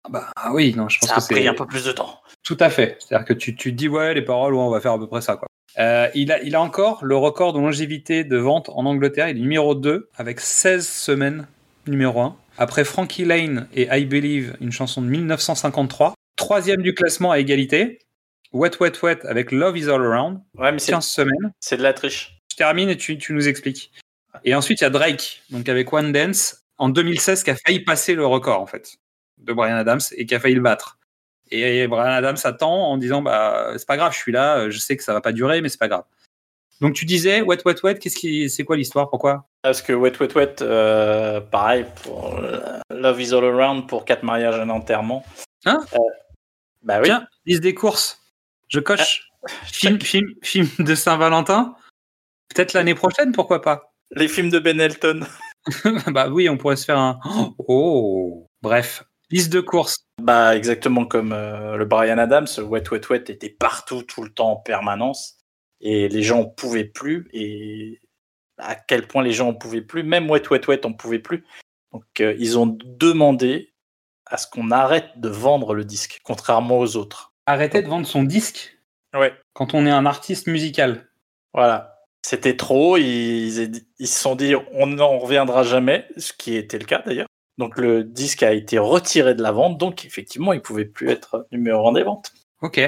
Bah oui, non, je pense ça a que pris un peu plus de temps. tout à fait. C'est-à-dire que tu, tu te dis ouais, les paroles, ouais, on va faire à peu près ça quoi. Euh, il, a, il a encore le record de longévité de vente en Angleterre. Il est numéro 2 avec 16 semaines numéro 1. Après Frankie Lane et I Believe, une chanson de 1953. Troisième du classement à égalité. Wet Wet Wet avec Love Is All Around. Ouais, mais c'est 15 semaines. c'est de la triche. Je termine et tu, tu nous expliques. Et ensuite, il y a Drake, donc avec One Dance, en 2016, qui a failli passer le record, en fait, de Brian Adams et qui a failli le battre. Et Brian Adams attend en disant bah, c'est pas grave, je suis là, je sais que ça va pas durer, mais c'est pas grave. Donc tu disais, Wet Wet Wet, qu'est-ce qui, c'est quoi l'histoire? Pourquoi? Parce que Wet Wet Wet, euh, pareil, pour euh, Love is All Around, pour quatre mariages et un enterrement. Hein? Euh, Bah oui. Tiens, liste des courses. Je coche. film, film, film de Saint-Valentin. Peut-être l'année prochaine, pourquoi pas? Les films de Ben Elton. Bah oui, on pourrait se faire un. Oh Bref, liste de courses. Bah exactement comme euh, le Brian Adams, Wet Wet Wet était partout, tout le temps, en permanence. Et les gens en pouvaient plus. Et à quel point les gens en pouvaient plus. Même Wet Wet Wet en pouvait plus. Donc euh, ils ont demandé à ce qu'on arrête de vendre le disque, contrairement aux autres. Arrêtez de vendre son disque? Ouais. quand on est un artiste musical. Voilà. C'était trop. Ils, ils se sont dit on n'en reviendra jamais, ce qui était le cas d'ailleurs. Donc le disque a été retiré de la vente, donc effectivement il pouvait plus être numéro un des ventes. Ok,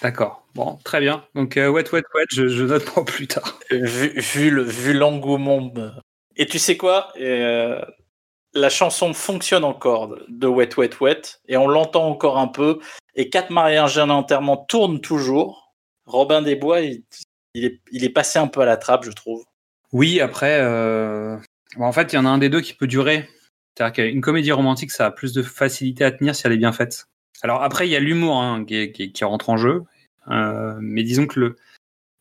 d'accord. Bon, très bien. Donc, euh, wet, wet, wet, je, je note pour plus tard. Vu, vu le vu l'engouement. euh. Et tu sais quoi Euh, La chanson fonctionne encore de Wet Wet Wet et on l'entend encore un peu. Et quatre mariages et un enterrement tourne toujours. Robin des Bois, il, il est, passé un peu à la trappe, je trouve. Oui, après, euh, bon, en fait, il y en a un des deux qui peut durer. C'est-à-dire qu'une comédie romantique, ça a plus de facilité à tenir si elle est bien faite. Alors après, il y a l'humour hein, qui, qui- rentre en jeu. Euh, mais disons que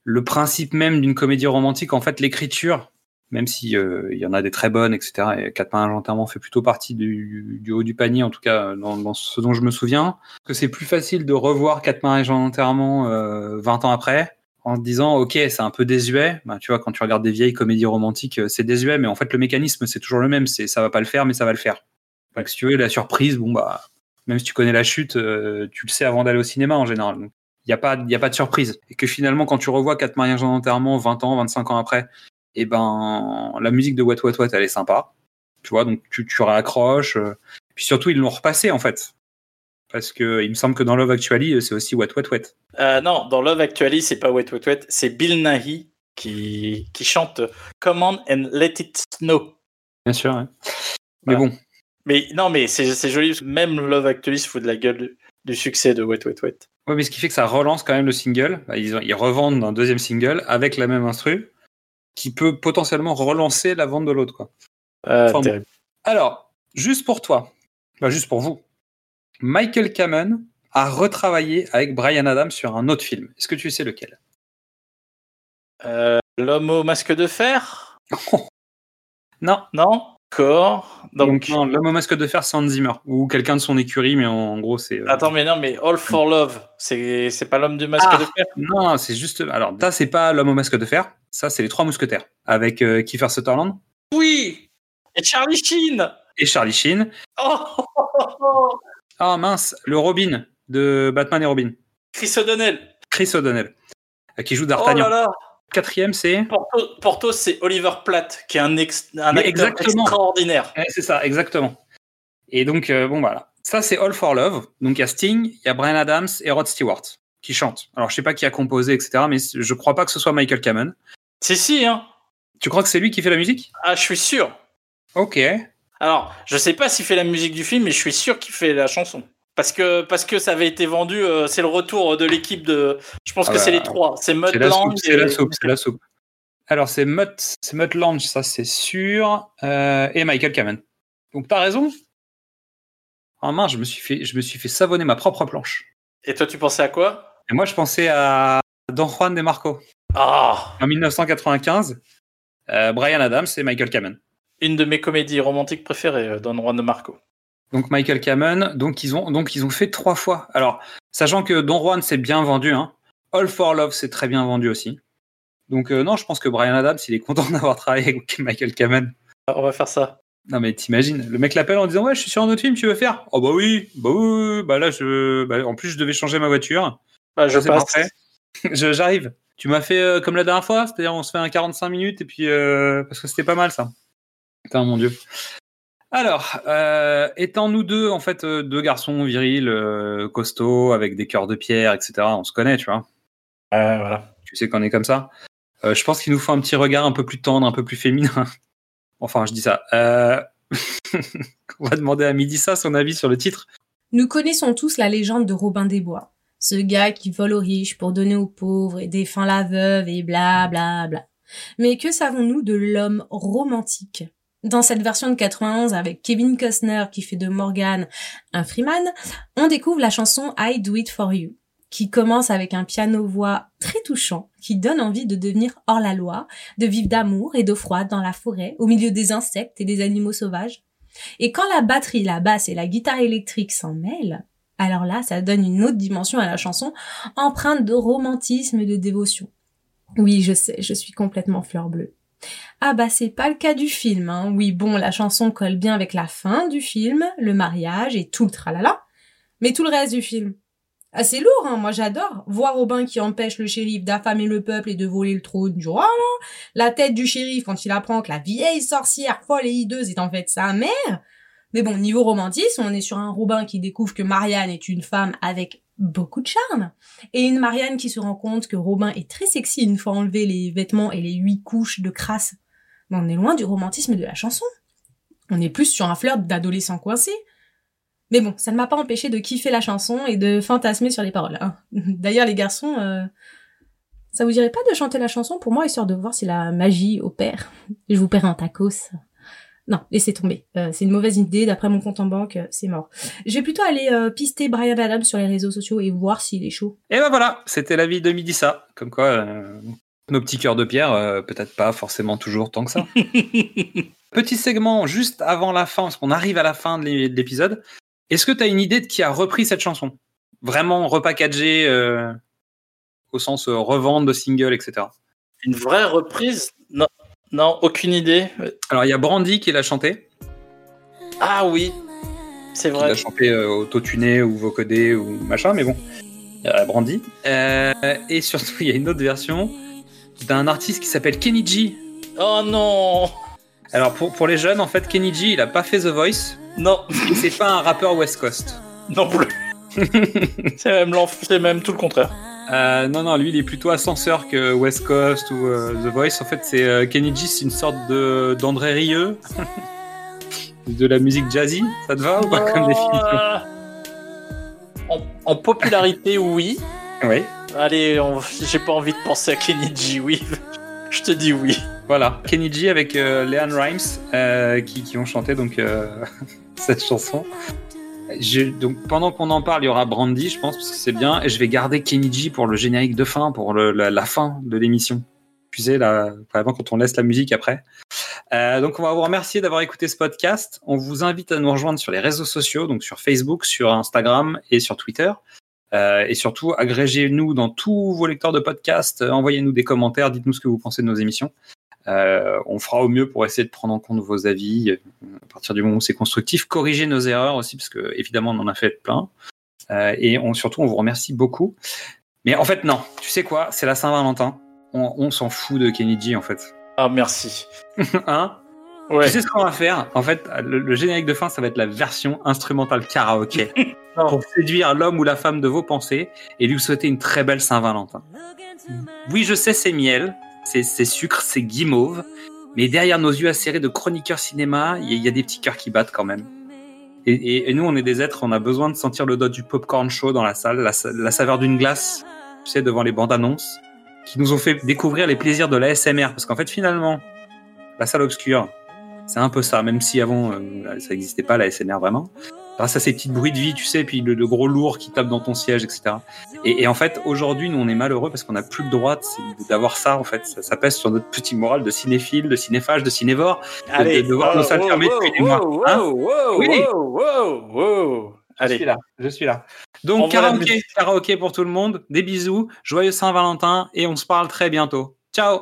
le, principe même d'une comédie romantique, en fait, l'écriture, même si euh, il y en a des très bonnes, etc. Et Quatre mains enterrement fait plutôt partie du, haut du panier, en tout cas dans, ce dont je me souviens, que c'est plus facile de revoir Quatre mariages en enterrement euh, 20 ans après en te disant ok c'est un peu désuet. Bah, tu vois quand tu regardes des vieilles comédies romantiques euh, c'est désuet mais en fait le mécanisme c'est toujours le même. C'est ça va pas le faire mais ça va le faire. Si tu veux la surprise bon bah même si tu connais la chute euh, tu le sais avant d'aller au cinéma en général. Il n'y a pas il a pas de surprise. Et que finalement quand tu revois quatre mariages en enterrement 20 ans 25 ans après et ben la musique de Wet Wet Wet elle est sympa. Tu vois donc tu tu réaccroches euh, puis surtout ils l'ont repassé en fait parce que il me semble que dans Love Actually c'est aussi Wet Wet Wet Euh, non, dans Love Actually, c'est pas Wet Wet Wet, c'est Bill Nighy qui, qui chante Come on and let it snow. bien sûr ouais. mais bon Mais non, mais c'est joli, parce que même Love Actually se fout de la gueule du, du succès de Wet Wet Wet. Ouais, mais ce qui fait que ça relance quand même le single. Bah, Ils, ont- ils revendent un deuxième single avec la même instru qui peut potentiellement relancer la vente de l'autre. quoi. Euh, Enfin, bon. terrible. Alors, juste pour toi, bah, juste pour vous, Michael Kamen a retravaillé avec Brian Adams sur un autre film. Est-ce que tu sais lequel? Euh, L'homme au masque de fer? Non. Non? D'accord. Donc, l'homme au masque de fer, c'est Hans Zimmer ou quelqu'un de son écurie, mais en, en gros, c'est. euh, attends, mais non, mais All for Love, c'est c'est pas l'homme du masque Ah. de fer? Non, c'est juste. Alors, ça, c'est pas l'homme au masque de fer. Ça, c'est les trois mousquetaires avec euh, Kiefer Sutherland Oui Et Charlie Sheen et Charlie Sheen. Oh, oh, oh, oh. Ah mince, le Robin de Batman et Robin. Chris O'Donnell Chris O'Donnell, euh, qui joue Oh là D'Artagnan. là Quatrième, c'est. Porto, Porto, c'est Oliver Platt, qui est un, ex- un acteur exactement. extraordinaire. Ouais, c'est ça, exactement. Et donc, euh, bon, voilà. Ça, c'est All for Love. Donc, il y a Sting, il y a Brian Adams et Rod Stewart qui chantent. Alors, je sais pas qui a composé, etc., mais je crois pas que ce soit Michael Kamen. Si, si, hein. Tu crois que c'est lui qui fait la musique? Ah, je suis sûr. Ok. Alors, je sais pas s'il fait la musique du film, mais je suis sûr qu'il fait la chanson. Parce que, parce que ça avait été vendu, euh, c'est le retour de l'équipe de. Je pense Ah que bah, c'est les trois. C'est Mud C'est la Lang soupe, c'est la soupe, c'est la soupe. Alors, c'est Mutt, c'est Mutt Lange, ça c'est sûr, euh, et Michael Kamen. Donc, t'as raison. En main, je me suis fait, je me suis fait savonner ma propre planche. Et toi, tu pensais à quoi? Et moi, je pensais à Don Juan de Marco. Ah En 1995, euh, Brian Adams et Michael Kamen. Une de mes comédies romantiques préférées, euh, Don Juan de Marco. Donc Michael Kamen, donc ils ont donc ils ont fait trois fois. Alors sachant que Don Juan c'est bien vendu, hein. All for Love c'est très bien vendu aussi. Donc euh, non, je pense que Brian Adams il est content d'avoir travaillé avec Michael Kamen. Ah, On va faire ça. Non mais t'imagines, le mec l'appelle en disant ouais je suis sur un autre film, tu veux faire? Oh bah oui, bah oui, bah là je, bah, en plus je devais changer ma voiture. Bah, je c'est passe. J'arrive. Tu m'as fait euh, comme la dernière fois, c'est-à-dire on se fait un 45 minutes et puis euh, parce que c'était pas mal ça. Putain mon dieu. Alors, euh, étant nous deux en fait euh, deux garçons virils, euh, costauds, avec des cœurs de pierre, etc. On se connaît, tu vois. Voilà. Tu sais qu'on est comme ça. Euh, je pense qu'il nous faut un petit regard un peu plus tendre, un peu plus féminin. enfin, je dis ça. Euh... on va demander à Midissa son avis sur le titre. Nous connaissons tous la légende de Robin des Bois. Ce gars qui vole aux riches pour donner aux pauvres et défend la veuve et bla bla bla. Mais que savons-nous de l'homme romantique? Dans cette version de 91 avec Kevin Costner qui fait de Morgan un Freeman, on découvre la chanson I Do It For You, qui commence avec un piano-voix très touchant, qui donne envie de devenir hors la loi, de vivre d'amour et d'eau froide dans la forêt, au milieu des insectes et des animaux sauvages. Et quand la batterie, la basse et la guitare électrique s'en mêlent, alors là, ça donne une autre dimension à la chanson, empreinte de romantisme et de dévotion. Oui, je sais, je suis complètement fleur bleue. Ah bah c'est pas le cas du film, hein. Oui, bon, la chanson colle bien avec la fin du film, le mariage et tout le tralala. Mais tout le reste du film. Ah c'est lourd, hein, moi j'adore. Voir Robin qui empêche le shérif d'affamer le peuple et de voler le trône du roi, là. La tête du shérif quand il apprend que la vieille sorcière folle et hideuse est en fait sa mère. Mais bon, niveau romantisme, on est sur un Robin qui découvre que Marianne est une femme avec beaucoup de charme. Et une Marianne qui se rend compte que Robin est très sexy une fois enlevé les vêtements et les huit couches de crasse. Mais on est loin du romantisme de la chanson. On est plus sur un flirt d'adolescent coincé. Mais bon, ça ne m'a pas empêché de kiffer la chanson et de fantasmer sur les paroles. hein. D'ailleurs, les garçons, euh, ça vous dirait pas de chanter la chanson pour moi, histoire de voir si la magie opère Je vous paierai un tacos. Non, laissez tomber. Euh, c'est une mauvaise idée. D'après mon compte en banque, euh, c'est mort. Je vais plutôt aller euh, pister Brian Adams sur les réseaux sociaux et voir s'il est chaud. Et ben voilà, c'était l'avis de Midissa. Comme quoi, euh, nos petits cœurs de pierre, euh, peut-être pas forcément toujours tant que ça. Petit segment juste avant la fin, parce qu'on arrive à la fin de l'é- de l'épisode. Est-ce que tu as une idée de qui a repris cette chanson? Vraiment repackagée euh, au sens euh, revente de single, etc. Une vraie reprise? Non, non, aucune idée. Alors il y a Brandy qui l'a chanté, Ah oui, c'est vrai. l'a chanté euh, autotuné ou vocodé ou machin, mais bon, il y a Brandy. Euh, et surtout, il y a une autre version d'un artiste qui s'appelle Kenny G. Oh non Alors pour, pour les jeunes, en fait, Kenny G, il a pas fait The Voice, Non, et c'est pas un rappeur West Coast. non plus. c'est même, même tout le contraire. Euh, non, non, lui, il est plutôt ascenseur que West Coast ou euh, The Voice. En fait, c'est euh, Kenny G, c'est une sorte de d'André Rieu, de la musique jazzy. Ça te va ou pas comme définition? Euh, En, en popularité, oui. Oui. Allez, j'ai pas envie de penser à Kenny G, oui. Je te dis oui. Voilà, Kenny G avec Leanne Rimes qui, qui ont chanté donc cette chanson. Je- donc pendant qu'on en parle, il y aura Brandy, je pense, parce que c'est bien, et je vais garder Kenny G pour le générique de fin, pour le- la, fin de l'émission. Tu sais, là, vraiment quand on laisse la musique après. Euh, donc on va vous remercier d'avoir écouté ce podcast. On vous invite à nous rejoindre sur les réseaux sociaux, donc sur Facebook, sur Instagram et sur Twitter. Euh, et surtout, agrégez-nous dans tous vos lecteurs de podcasts, envoyez-nous des commentaires, dites-nous ce que vous pensez de nos émissions. Euh, on fera au mieux pour essayer de prendre en compte vos avis euh, à partir du moment où c'est constructif. Corriger nos erreurs aussi, parce que évidemment on en a fait plein. Euh, et on, surtout, on vous remercie beaucoup. Mais en fait, non. Tu sais quoi? C'est la Saint-Valentin. On, on s'en fout de Kenny G, en fait. Ah, merci. hein? Ouais. Tu sais ce qu'on va faire? En fait, le, le générique de fin, ça va être la version instrumentale karaoké pour séduire l'homme ou la femme de vos pensées et lui souhaiter une très belle Saint-Valentin. Oui, je sais, c'est miel, c'est sucre, c'est guimauve, mais derrière nos yeux acérés de chroniqueurs cinéma, il y, a- des petits cœurs qui battent quand même. Et, nous, on est des êtres, on a besoin de sentir le l'odeur du popcorn chaud dans la salle, la, sa- la saveur d'une glace, tu sais, devant les bandes annonces, qui nous ont fait découvrir les plaisirs de l'ASMR. Parce qu'en fait, finalement, la salle obscure, c'est un peu ça, même si avant, euh, ça n'existait pas, l'ASMR vraiment. Grâce à ces petits bruits de vie, tu sais, puis le, le gros lourd qui tape dans ton siège, etc. Et, et en fait, aujourd'hui, nous, on est malheureux parce qu'on n'a plus le droit de- d'avoir ça, en fait. Ça, ça pèse sur notre petit moral de cinéphile, de cinéphage, de cinévore. Allez, de voir nos salles fermées depuis des mois, hein wow. Je suis Allez, là, je suis là. On Donc, karaoké, karaoké pour tout le monde. Des bisous, joyeux Saint-Valentin et on se parle très bientôt. Ciao